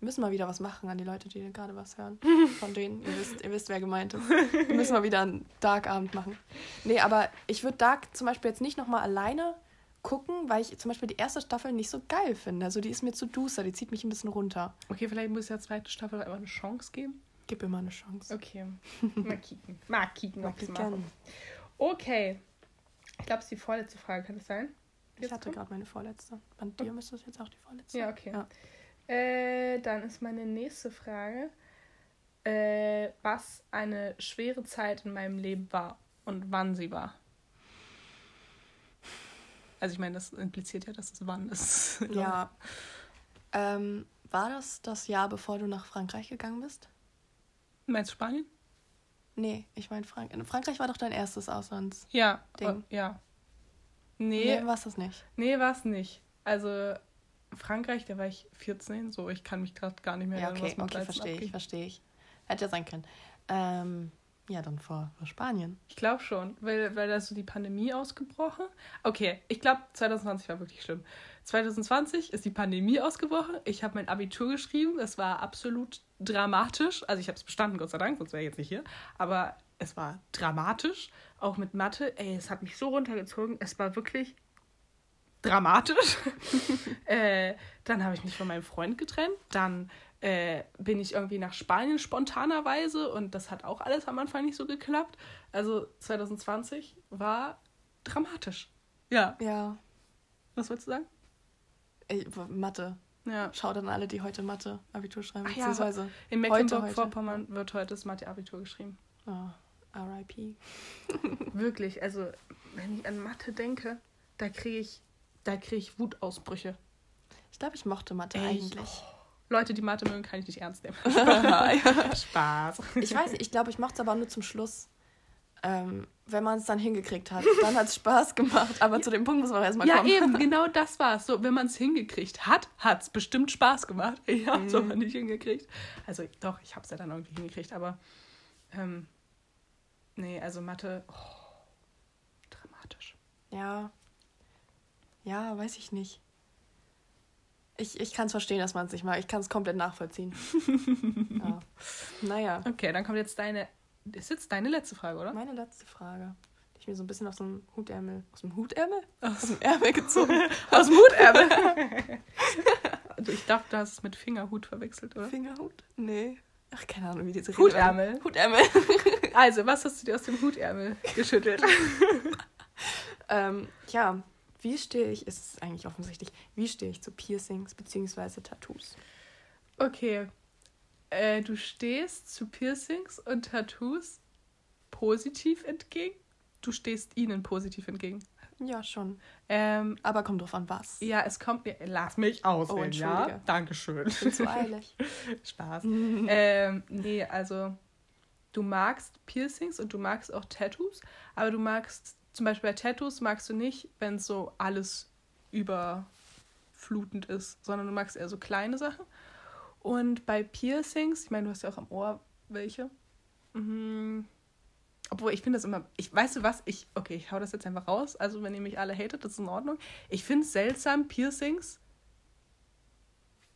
müssen mal wieder was machen an die Leute, die gerade was hören. Von denen, ihr wisst, ihr wisst, wer gemeint ist. Wir müssen mal wieder einen Dark-Abend machen. Nee, aber ich würde Dark zum Beispiel jetzt nicht nochmal alleine gucken, weil ich zum Beispiel die erste Staffel nicht so geil finde. Also die ist mir zu duster, die zieht mich ein bisschen runter. Okay, vielleicht muss ich der zweiten Staffel einfach eine Chance geben. Gib immer eine Chance. Okay. Mal kicken. Mal kicken, ob ich mache. Okay. Ich glaube, es ist die vorletzte Frage, kann das sein? Ich hatte gerade meine vorletzte. Bei dir müsste es jetzt auch die vorletzte. Ja, okay. Ja. Äh, dann ist meine nächste Frage, äh, was eine schwere Zeit in meinem Leben war und wann sie war. Also ich meine, das impliziert ja, dass es wann ist. ja. Ähm, war das das Jahr, bevor du nach Frankreich gegangen bist? Meinst du Spanien? Nee, ich meine Frank Frankreich war doch dein erstes Auslandsding. Ja, oh, ja. Nee. Nee, war es das nicht. Nee, war es nicht. Also Frankreich, da war ich 14, so ich kann mich gerade gar nicht mehr erinnern, ja, okay, was man okay, verstehe ich, verstehe ich. Hätte ja sein können. Ähm, ja, dann vor, vor Spanien. Ich glaube schon, weil, weil da so die Pandemie ausgebrochen. Okay, ich glaube 2020 war wirklich schlimm. 2020 ist die Pandemie ausgebrochen. Ich habe mein Abitur geschrieben. Es war absolut dramatisch. Also ich habe es bestanden, Gott sei Dank, sonst wäre ich jetzt nicht hier. Aber es war dramatisch. Auch mit Mathe. Ey, es hat mich so runtergezogen. Es war wirklich dramatisch. äh, dann habe ich mich von meinem Freund getrennt. Dann äh, bin ich irgendwie nach Spanien spontanerweise und das hat auch alles am Anfang nicht so geklappt. Also 2020 war dramatisch. Ja. Ja. Was wolltest du sagen? Ich, Mathe. Ja. Schaut an alle, die heute Mathe Abitur schreiben. Ach beziehungsweise ja, in Mecklenburg-Vorpommern wird heute das Mathe Abitur geschrieben. Oh, RIP. Wirklich, also wenn ich an Mathe denke, da kriege ich da kriege ich Wutausbrüche. Ich glaube, ich mochte Mathe Echt? eigentlich. Oh. Leute, die Mathe mögen, kann ich nicht ernst nehmen. Spaß. Ich weiß ich glaube, ich mochte es aber nur zum Schluss. Ähm, wenn man es dann hingekriegt hat. Dann hat es Spaß gemacht, aber zu dem Punkt muss man erstmal ja, kommen. Ja, eben, genau das war es. So, wenn man es hingekriegt hat, hat es bestimmt Spaß gemacht. Ich habe es mhm. aber nicht hingekriegt. Also doch, ich habe es ja dann irgendwie hingekriegt, aber ähm, nee, also Mathe, oh, dramatisch. Ja, ja, weiß ich nicht. Ich, ich kann es verstehen, dass man es nicht mag. Ich kann es komplett nachvollziehen. ja. Naja. Okay, dann kommt jetzt deine. Ist jetzt deine letzte Frage, oder? Meine letzte Frage. Die ich mir so ein bisschen aus dem Hutärmel. Aus dem Hutärmel? Aus dem Ärmel gezogen. aus dem Hutärmel. also ich dachte, du hast es mit Fingerhut verwechselt, oder? Fingerhut? Nee. Ach, keine Ahnung, wie diese Hutärmel. Hutärmel. also, was hast du dir aus dem Hutärmel geschüttelt? ähm, ja, wie stehe ich, ist es eigentlich offensichtlich, wie stehe ich zu Piercings bzw. Tattoos? Okay. Äh, du stehst zu Piercings und Tattoos positiv entgegen? Du stehst ihnen positiv entgegen. Ja, schon. Ähm, Aber kommt drauf an, was. Ja, es kommt. Lass mich auswählen, oh, ja? Dankeschön. Ich bin zu eilig. Spaß. ähm, nee, also du magst Piercings und du magst auch Tattoos, aber du magst zum Beispiel bei Tattoos magst du nicht, wenn so alles überflutend ist, sondern du magst eher so kleine Sachen. Und bei Piercings, ich meine, du hast ja auch am Ohr welche. Mhm. Obwohl, ich finde das immer, ich weißt du was, ich, okay, ich hau das jetzt einfach raus. Also, wenn ihr mich alle hatet, das ist in Ordnung. Ich finde es seltsam, Piercings.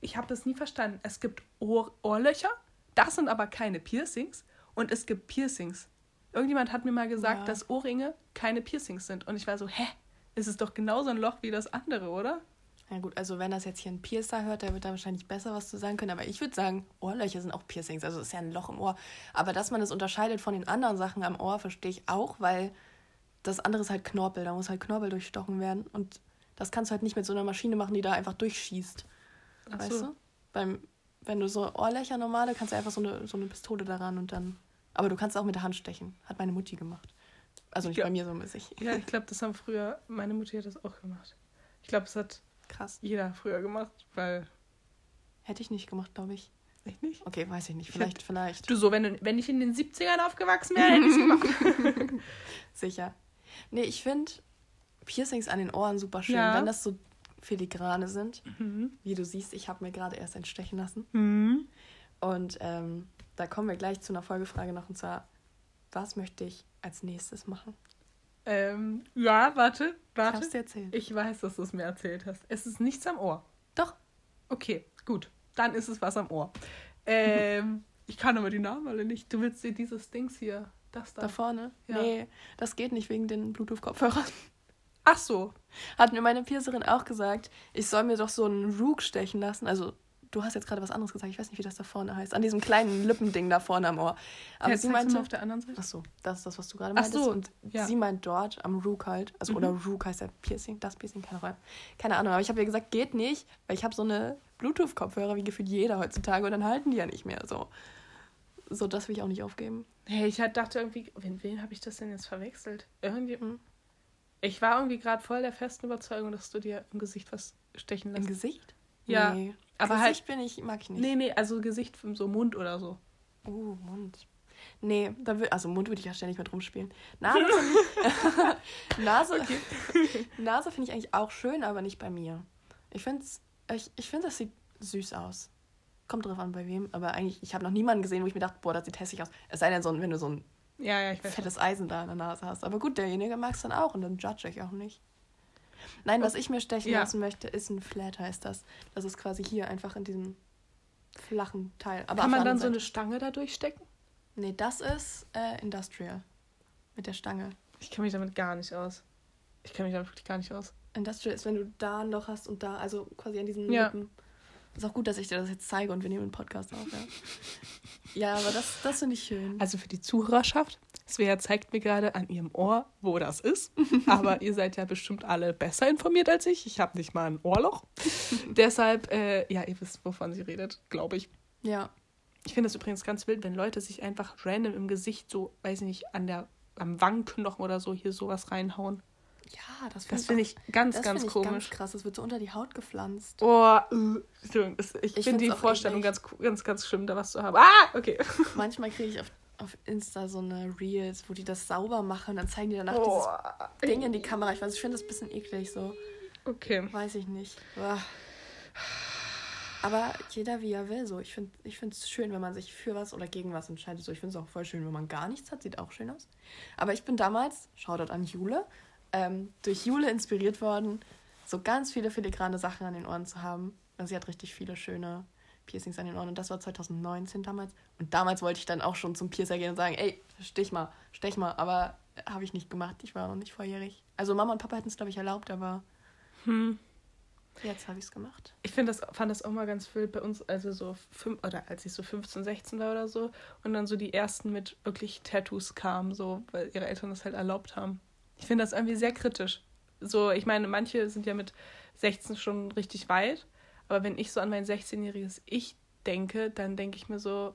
Ich habe das nie verstanden. Es gibt Ohr Ohrlöcher, das sind aber keine Piercings. Und es gibt Piercings. Irgendjemand hat mir mal gesagt, ja. dass Ohrringe keine Piercings sind. Und ich war so, hä? Ist es doch genauso ein Loch wie das andere, oder? Ja gut, also wenn das jetzt hier ein Piercer hört, der wird da wahrscheinlich besser was zu sagen können. Aber ich würde sagen, Ohrlöcher sind auch Piercings. Also es ist ja ein Loch im Ohr. Aber dass man das unterscheidet von den anderen Sachen am Ohr, verstehe ich auch, weil das andere ist halt Knorpel. Da muss halt Knorpel durchstochen werden. Und das kannst du halt nicht mit so einer Maschine machen, die da einfach durchschießt. Ach weißt so. du? Beim, wenn du so Ohrlöcher normale, kannst du einfach so eine, so eine Pistole daran und dann aber du kannst auch mit der Hand stechen. Hat meine Mutti gemacht. Also nicht ja. bei mir so mäßig. Ja, ich glaube, das haben früher, meine Mutti hat das auch gemacht. Ich glaube, das hat Krass. jeder früher gemacht, weil. Hätte ich nicht gemacht, glaube ich. Echt nicht? Okay, weiß ich nicht. Vielleicht, ich vielleicht. Du so, wenn, du, wenn ich in den 70ern aufgewachsen wäre, hätte ich es gemacht. Sicher. Nee, ich finde Piercings an den Ohren super schön. Ja. Wenn das so filigrane sind. Mhm. Wie du siehst, ich habe mir gerade erst entstechen lassen. Mhm. Und ähm, da kommen wir gleich zu einer Folgefrage noch und zwar, was möchte ich als nächstes machen? Ähm, ja, warte, warte. Ich hab's dir erzählt. Ich weiß, dass du es mir erzählt hast. Es ist nichts am Ohr. Doch. Okay, gut. Dann ist es was am Ohr. Ähm, ich kann aber die Namen alle nicht. Du willst dir dieses Dings hier, das da. Da vorne? Ja. Nee, das geht nicht wegen den Bluetooth-Kopfhörern. Ach so. Hat mir meine Piercerin auch gesagt, ich soll mir doch so einen Rook stechen lassen. Also, du hast jetzt gerade was anderes gesagt. Ich weiß nicht, wie das da vorne heißt. An diesem kleinen Lippending da vorne am Ohr. Aber ja, sie meinte. auf der anderen Seite? Ach so, das ist das, was du gerade meintest. Ach so. Und ja. sie meint dort am Rook halt. Also, mhm. oder Rook heißt ja Piercing. Das Piercing, keine Ahnung. Keine Ahnung. Aber ich habe ihr gesagt, geht nicht, weil ich habe so eine Bluetooth-Kopfhörer, wie gefühlt jeder heutzutage. Und dann halten die ja nicht mehr so. So, das will ich auch nicht aufgeben. Hey, ich dachte irgendwie, wen, wen habe ich das denn jetzt verwechselt? Irgendwie. Hm. Ich war irgendwie gerade voll der festen Überzeugung, dass du dir im Gesicht was stechen lässt. Im Gesicht? Ja. Nee. Aber Gesicht halt, bin ich, mag ich nicht. Nee, nee, also Gesicht, so Mund oder so. Oh, Mund. Nee, da will, also Mund würde ich ja ständig mit rumspielen. Nase, Nase. Nase finde ich eigentlich auch schön, aber nicht bei mir. Ich finde, ich, ich find, das sieht süß aus. Kommt drauf an, bei wem. Aber eigentlich, ich habe noch niemanden gesehen, wo ich mir dachte, boah, das sieht hässlich aus. Es sei denn, so, wenn du so ein ja, ja, fettes Eisen da in der Nase hast. Aber gut, derjenige mag es dann auch und dann judge ich auch nicht. Nein, was ich mir stechen ja. lassen möchte, ist ein Flat, heißt das. Das ist quasi hier einfach in diesem flachen Teil. Aber Kann man dann so eine Stange da durchstecken? Nee, das ist äh, Industrial. Mit der Stange. Ich kenne mich damit gar nicht aus. Ich kenne mich damit wirklich gar nicht aus. Industrial ist, wenn du da ein Loch hast und da, also quasi an diesen ja. Lippen. Ist auch gut, dass ich dir das jetzt zeige und wir nehmen einen Podcast auf, ja. ja, aber das, das finde ich schön. Also für die Zuhörerschaft, Svea zeigt mir gerade an ihrem Ohr, wo das ist. Aber ihr seid ja bestimmt alle besser informiert als ich. Ich habe nicht mal ein Ohrloch. Deshalb, äh, ja, ihr wisst, wovon sie redet, glaube ich. Ja. Ich finde das übrigens ganz wild, wenn Leute sich einfach random im Gesicht so, weiß ich nicht, an der, am Wangenknochen oder so hier sowas reinhauen. Ja, das finde find ich ganz, das ganz komisch. Ganz krass, das wird so unter die Haut gepflanzt. Oh, äh, ich, ich finde die Vorstellung ganz, ganz, ganz schlimm, da was zu haben. Ah, okay. Manchmal kriege ich auf, auf Insta so eine Reels, wo die das sauber machen und dann zeigen die danach oh. dieses Ding in die Kamera. Ich weiß, ich finde das ein bisschen eklig so. Okay. Weiß ich nicht. Aber jeder wie er will. So. Ich finde es schön, wenn man sich für was oder gegen was entscheidet. So, ich finde es auch voll schön, wenn man gar nichts hat. Sieht auch schön aus. Aber ich bin damals, Shoutout an Jule, ähm, durch Jule inspiriert worden, so ganz viele filigrane Sachen an den Ohren zu haben. Und sie hat richtig viele schöne Piercings an den Ohren. Und das war 2019 damals. Und damals wollte ich dann auch schon zum Piercer gehen und sagen, ey, stich mal, stech mal. Aber habe ich nicht gemacht. Ich war noch nicht volljährig. Also Mama und Papa hätten es, glaube ich, erlaubt, aber hm. jetzt habe ich es gemacht. Ich finde das, fand das auch mal ganz wild bei uns, also so fünf, oder als ich so 15, 16 war oder so. Und dann so die ersten mit wirklich Tattoos kamen, so, weil ihre Eltern das halt erlaubt haben. Ich finde das irgendwie sehr kritisch. So, ich meine, manche sind ja mit 16 schon richtig weit, aber wenn ich so an mein 16-jähriges Ich denke, dann denke ich mir so,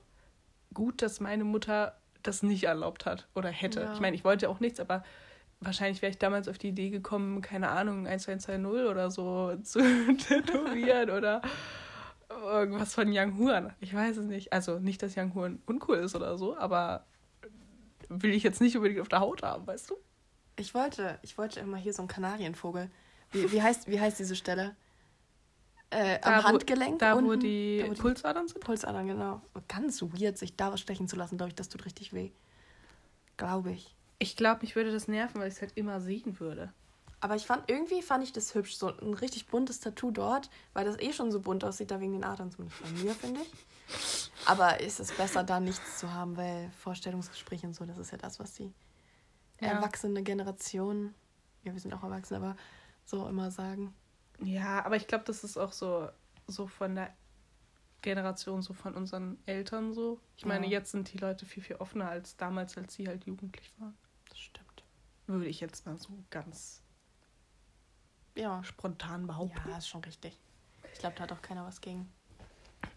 gut, dass meine Mutter das nicht erlaubt hat oder hätte. Ja. Ich meine, ich wollte auch nichts, aber wahrscheinlich wäre ich damals auf die Idee gekommen, keine Ahnung, 1220 oder so zu tätowieren oder irgendwas von Young Huan. Ich weiß es nicht. Also nicht, dass Young Huan uncool ist oder so, aber will ich jetzt nicht unbedingt auf der Haut haben, weißt du? Ich wollte, ich wollte immer hier so einen Kanarienvogel. Wie, wie, heißt, wie heißt diese Stelle? Äh, am da, Handgelenk. Wo, da, unten, wo die, da, wo die Pulsadern sind? Pulsadern, genau. Ganz weird, sich da was stechen zu lassen, glaube ich, das tut richtig weh. Glaube ich. Ich glaube, mich würde das nerven, weil ich es halt immer sehen würde. Aber ich fand, irgendwie fand ich das hübsch, so ein richtig buntes Tattoo dort, weil das eh schon so bunt aussieht, da wegen den Adern, zumindest bei mir, finde ich. Aber ist es besser, da nichts zu haben, weil Vorstellungsgespräche und so, das ist ja das, was die ja. erwachsene Generation, ja, wir sind auch erwachsen, aber so immer sagen. Ja, aber ich glaube, das ist auch so, so von der Generation, so von unseren Eltern so. Ich meine, ja. jetzt sind die Leute viel, viel offener als damals, als sie halt jugendlich waren. Das stimmt. Würde ich jetzt mal so ganz ja. spontan behaupten. Ja, ist schon richtig. Ich glaube, da hat auch keiner was gegen.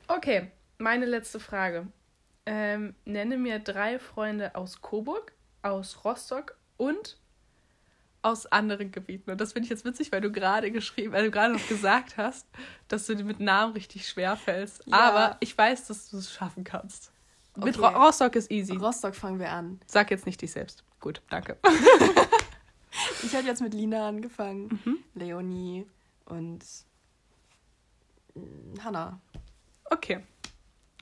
Okay, meine letzte Frage. Ähm, nenne mir drei Freunde aus Coburg, aus Rostock und aus anderen Gebieten. Und das finde ich jetzt witzig, weil du gerade geschrieben, weil du gerade noch gesagt hast, dass du dir mit Namen richtig schwer fällst. Ja. Aber ich weiß, dass du es schaffen kannst. Okay. Mit Rostock ist easy. Rostock fangen wir an. Sag jetzt nicht dich selbst. Gut, danke. ich habe jetzt mit Lina angefangen, mhm. Leonie und Hannah. Okay.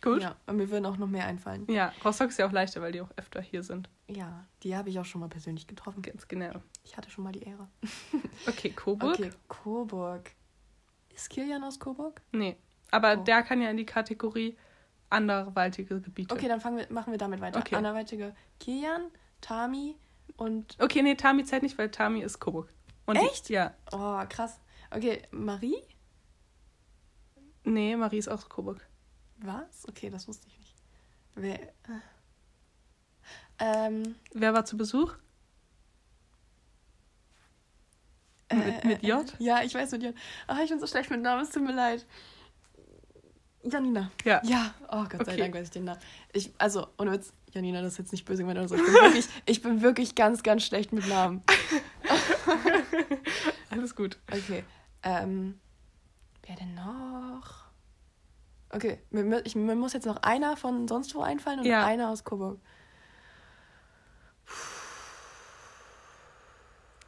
Gut. Ja, und mir würden auch noch mehr einfallen. Ja, Rostock ist ja auch leichter, weil die auch öfter hier sind. Ja, die habe ich auch schon mal persönlich getroffen. Ganz genau. Ich hatte schon mal die Ehre. Okay, Coburg. Okay, Coburg. Ist Kilian aus Coburg? Nee, aber oh. der kann ja in die Kategorie anderweitige Gebiete. Okay, dann fangen wir, machen wir damit weiter. Okay. Anderweitige Kilian, Tami und... Okay, nee, Tami zählt nicht, weil Tami ist Coburg. Und Echt? Ja. Oh, krass. Okay, Marie? Nee, Marie ist aus Coburg. Was? Okay, das wusste ich nicht. Wer. Äh. Ähm, Wer war zu Besuch? Äh, mit, mit J? Äh, ja, ich weiß mit J. Ach, ich bin so schlecht mit Namen, es tut mir leid. Janina. Ja. Ja, oh Gott sei okay. Dank weiß ich den Namen. Ich, also, ohne Witz, Janina, das ist jetzt nicht böse gemeint oder so. Ich bin wirklich, ich bin wirklich ganz, ganz schlecht mit Namen. Alles gut. Okay. Ähm, wer denn noch? Okay, mir, ich, mir muss jetzt noch einer von sonst wo einfallen und ja. einer aus Coburg.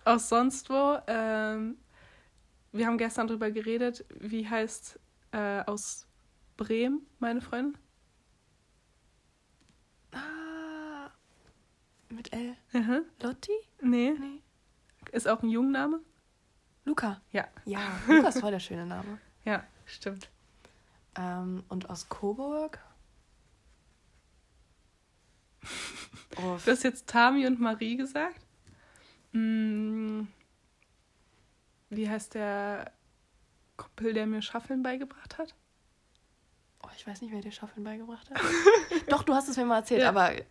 Aus sonst wo. Ähm, wir haben gestern drüber geredet. Wie heißt äh, aus Bremen meine Freundin? Ah, mit L. Mhm. Lotti? Nee. nee. Ist auch ein Jungenname? Luca. Ja. Ja, Luca ist voll der schöne Name. Ja, stimmt. Ähm, und aus Coburg? oh. Du hast jetzt Tami und Marie gesagt. Hm. Wie heißt der Kumpel, der mir Schaffeln beigebracht hat? Oh, ich weiß nicht, wer dir Schaffeln beigebracht hat. Doch, du hast es mir mal erzählt, ja. aber äh,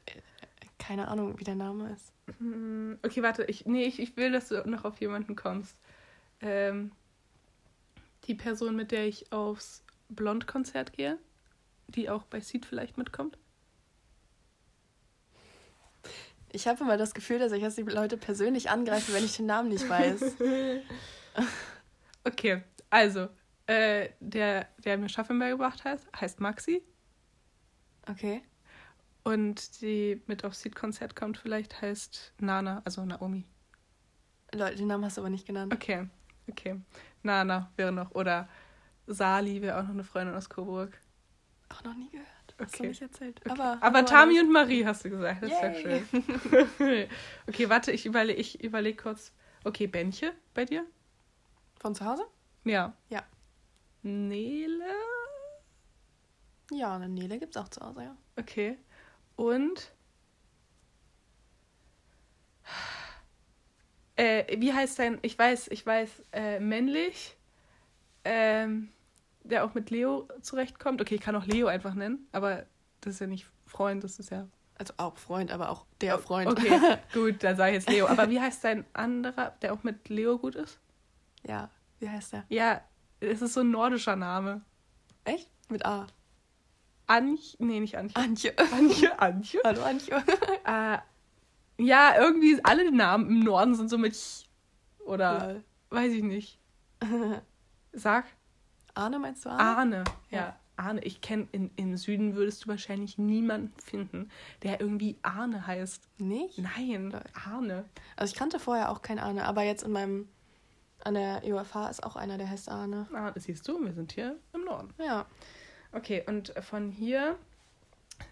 keine Ahnung, wie der Name ist. Hm, okay, warte. Ich, nee, ich, ich will, dass du noch auf jemanden kommst. Ähm, die Person, mit der ich aufs Blond-Konzert gehe, die auch bei Seed vielleicht mitkommt. Ich habe immer das Gefühl, dass ich jetzt die Leute persönlich angreife, wenn ich den Namen nicht weiß. okay, also, äh, der, der mir Schaffen beigebracht hat, heißt Maxi. Okay. Und die mit aufs Seed-Konzert kommt vielleicht, heißt Nana, also Naomi. Leute, den Namen hast du aber nicht genannt. Okay, okay. Nana wäre noch, oder Sali wäre auch noch eine Freundin aus Coburg. Auch noch nie gehört. Okay. Hast du nicht erzählt. Okay. Aber, aber Tami und Marie hast du gesagt. Das Yay. ist ja schön. okay, warte, ich überlege ich überleg kurz. Okay, Bändche bei dir? Von zu Hause? Ja. Ja. Nele? Ja, eine Nele gibt es auch zu Hause, ja. Okay. Und? Äh, wie heißt dein, ich weiß, ich weiß, äh, männlich? Ähm, der auch mit Leo zurechtkommt. Okay, ich kann auch Leo einfach nennen, aber das ist ja nicht Freund, das ist ja. Also auch Freund, aber auch der oh, Freund. Okay, gut, dann sage ich jetzt Leo. Aber wie heißt dein anderer, der auch mit Leo gut ist? Ja, wie heißt der? Ja, es ist so ein nordischer Name. Echt? Mit A. Anch, nee, nicht Antje. Antje. Antje, Antje. Hallo Antje. äh, ja, irgendwie alle Namen im Norden sind so mit Ch oder ja. weiß ich nicht. Sag. Arne meinst du Arne? Arne, ja. ja. Arne. Ich kenne, im Süden würdest du wahrscheinlich niemanden finden, der irgendwie Arne heißt. Nicht? Nein, Arne. Also ich kannte vorher auch keinen Arne, aber jetzt in meinem, an der UFH ist auch einer, der heißt Arne. Ah, das siehst du, wir sind hier im Norden. Ja. Okay, und von hier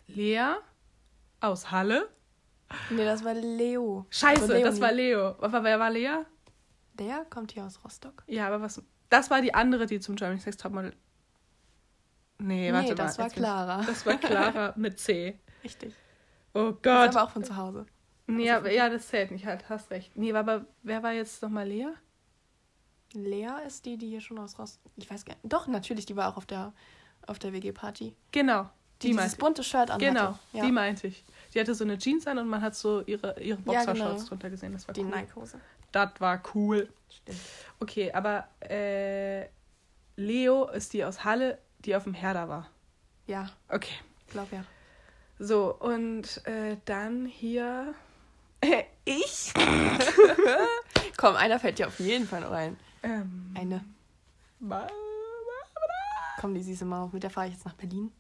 Lea aus Halle. Nee, das war Leo. Scheiße, also das war Leo. Aber wer war Lea? Der kommt hier aus Rostock. Ja, aber was das war die andere, die zum Germany's Next Topmodel. Nee, warte nee, das mal. war Clara. Das war Clara mit C. Richtig. Oh Gott. Das aber auch von zu Hause. Nee, also ja, das zählt nicht, halt, hast recht. Nee, aber wer war jetzt nochmal Lea? Lea ist die, die hier schon aus Rost. Ich weiß gar nicht. Doch, natürlich, die war auch auf der, auf der WG-Party. Genau. Die, die dieses bunte Shirt an Genau, ja. die meinte ich. Die hatte so eine Jeans an und man hat so ihre, ihre Boxershorts ja, genau. drunter gesehen. Das war die cool. Nike-Hose. Das war cool. Stimmt. Okay, aber äh, Leo ist die aus Halle, die auf dem Herder war. Ja. Okay. Ich glaube ja. So, und äh, dann hier. Äh, ich? Komm, einer fällt dir auf jeden Fall rein. Ähm, Eine. Komm, die süße Maus. Mit der fahre ich jetzt nach Berlin.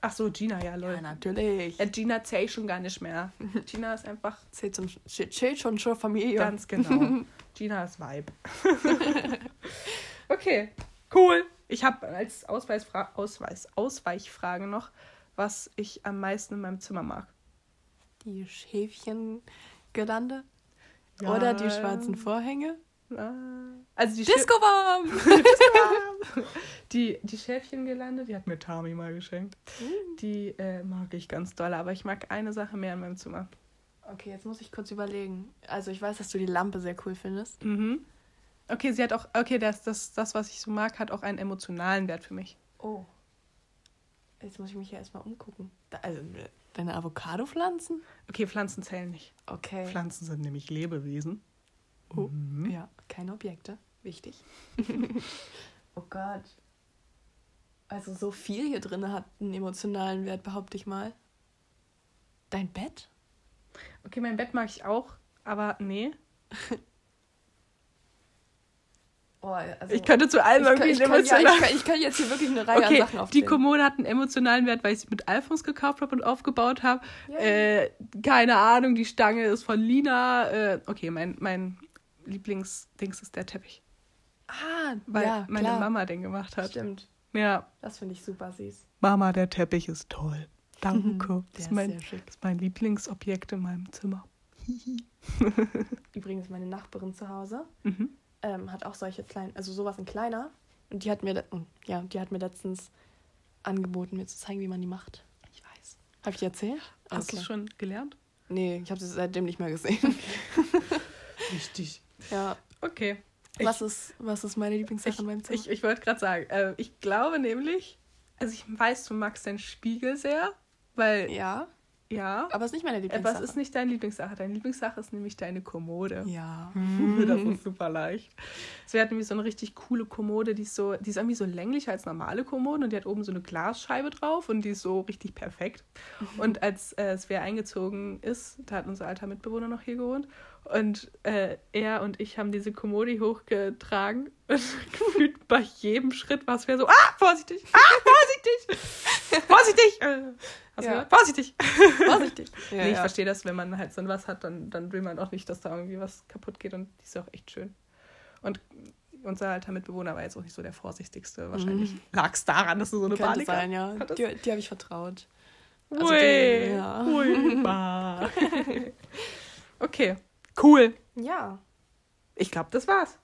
Ach so, Gina, ja, Leute. Ja, natürlich. Ja, Gina zählt schon gar nicht mehr. Gina ist einfach. Zählt, zum, zählt schon zur Familie. Ganz genau. Gina ist Vibe. okay, cool. Ich habe als Ausweisfra Ausweis Ausweichfrage noch, was ich am meisten in meinem Zimmer mag. Die Schäfchengelande? Ja. Oder die schwarzen Vorhänge? Also die Disco-Bomb! Disco die, die Schäfchengirlande, die hat mir Tami mal geschenkt. Mm. Die äh, mag ich ganz doll, aber ich mag eine Sache mehr in meinem Zimmer. Okay, jetzt muss ich kurz überlegen. Also ich weiß, dass du die Lampe sehr cool findest. Mhm. Okay, sie hat auch, okay, das, das, das, was ich so mag, hat auch einen emotionalen Wert für mich. Oh. Jetzt muss ich mich ja erstmal umgucken. Da, also, deine Avocado-Pflanzen? Okay, Pflanzen zählen nicht. Okay. Pflanzen sind nämlich Lebewesen. Oh. Mhm. Ja, keine Objekte. Wichtig. oh Gott. Also so viel hier drin hat einen emotionalen Wert, behaupte ich mal. Dein Bett? Okay, mein Bett mag ich auch, aber nee. Oh, also ich könnte zu allem irgendwie ich kann, emotional... Ja, ich, kann, ich kann jetzt hier wirklich eine Reihe okay, an Sachen aufzählen. Die Kommode hat einen emotionalen Wert, weil ich sie mit Alphons gekauft habe und aufgebaut habe. Yeah. Äh, keine Ahnung, die Stange ist von Lina. Äh, okay, mein, mein Lieblingsdings ist der Teppich. Ah, weil ja, meine klar. Mama den gemacht hat. Stimmt. Ja. Das finde ich super süß. Mama, der Teppich ist toll. Danke. das, ist mein, das ist mein Lieblingsobjekt in meinem Zimmer. Übrigens, meine Nachbarin zu Hause mhm. ähm, hat auch solche kleinen, also sowas in kleiner. Und die hat mir, ja, die hat mir letztens angeboten, mir zu zeigen, wie man die macht. Ich weiß. Habe ich dir erzählt? Hast okay. du es schon gelernt? Nee, ich habe sie seitdem nicht mehr gesehen. Richtig. Ja. Okay. Was, ich, ist, was ist meine Lieblingssache ich, in meinem Zimmer? Ich, ich wollte gerade sagen, äh, ich glaube nämlich, also ich weiß, du magst deinen Spiegel sehr, weil. Ja. Ja. Aber es ist nicht meine Lieblingssache. Aber es ist nicht deine Lieblingssache. Deine Lieblingssache ist nämlich deine Kommode. Ja. das ist super leicht. Sie hat nämlich so eine richtig coole Kommode, die ist so, die ist irgendwie so länglicher als normale Kommode und die hat oben so eine Glasscheibe drauf und die ist so richtig perfekt. Mhm. Und als äh, es wer eingezogen ist, da hat unser alter Mitbewohner noch hier gewohnt und äh, er und ich haben diese Kommode hochgetragen gefühlt bei jedem Schritt war es wieder so, ah, vorsichtig, ah, vorsichtig, vorsichtig. Äh, hast ja. gehört? Vorsichtig. Vorsichtig. Ja, nee, ich ja. verstehe das, wenn man halt so was hat, dann, dann will man auch nicht, dass da irgendwie was kaputt geht und die ist auch echt schön. Und unser alter Mitbewohner war jetzt auch nicht so der vorsichtigste. Wahrscheinlich mhm. lag es daran, dass du so eine Könnte Panik sein, ja. Hattest. Die, die habe ich vertraut. Also Ui, die, ja. okay. Cool. Ja. Ich glaube, das war's.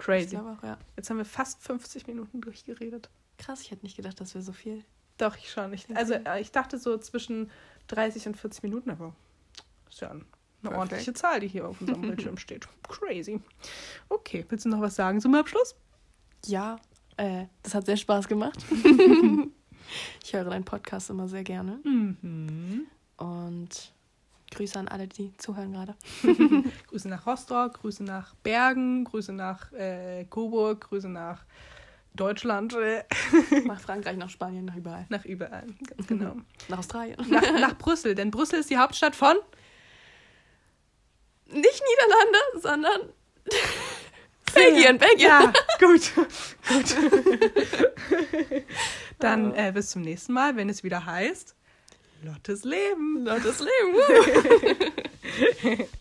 Crazy. Ich auch, ja. Jetzt haben wir fast 50 Minuten durchgeredet. Krass, ich hätte nicht gedacht, dass wir so viel. Doch, ich schon. Ich, also äh, ich dachte so zwischen 30 und 40 Minuten, aber ist ja eine Perfekt. ordentliche Zahl, die hier auf unserem Bildschirm steht. Crazy. Okay, willst du noch was sagen zum Abschluss? Ja, äh, das hat sehr Spaß gemacht. ich höre deinen Podcast immer sehr gerne. Mhm. Und Grüße an alle, die zuhören gerade. Grüße nach Rostock, Grüße nach Bergen, Grüße nach äh, Coburg, Grüße nach Deutschland. nach Frankreich, nach Spanien, nach überall. Nach überall, ganz genau. nach Australien. Nach, nach Brüssel, denn Brüssel ist die Hauptstadt von? Nicht Niederlande, sondern Belgien, Belgien. Ja, gut. gut. Dann äh, bis zum nächsten Mal, wenn es wieder heißt. Lottes Leben. Lottes Leben.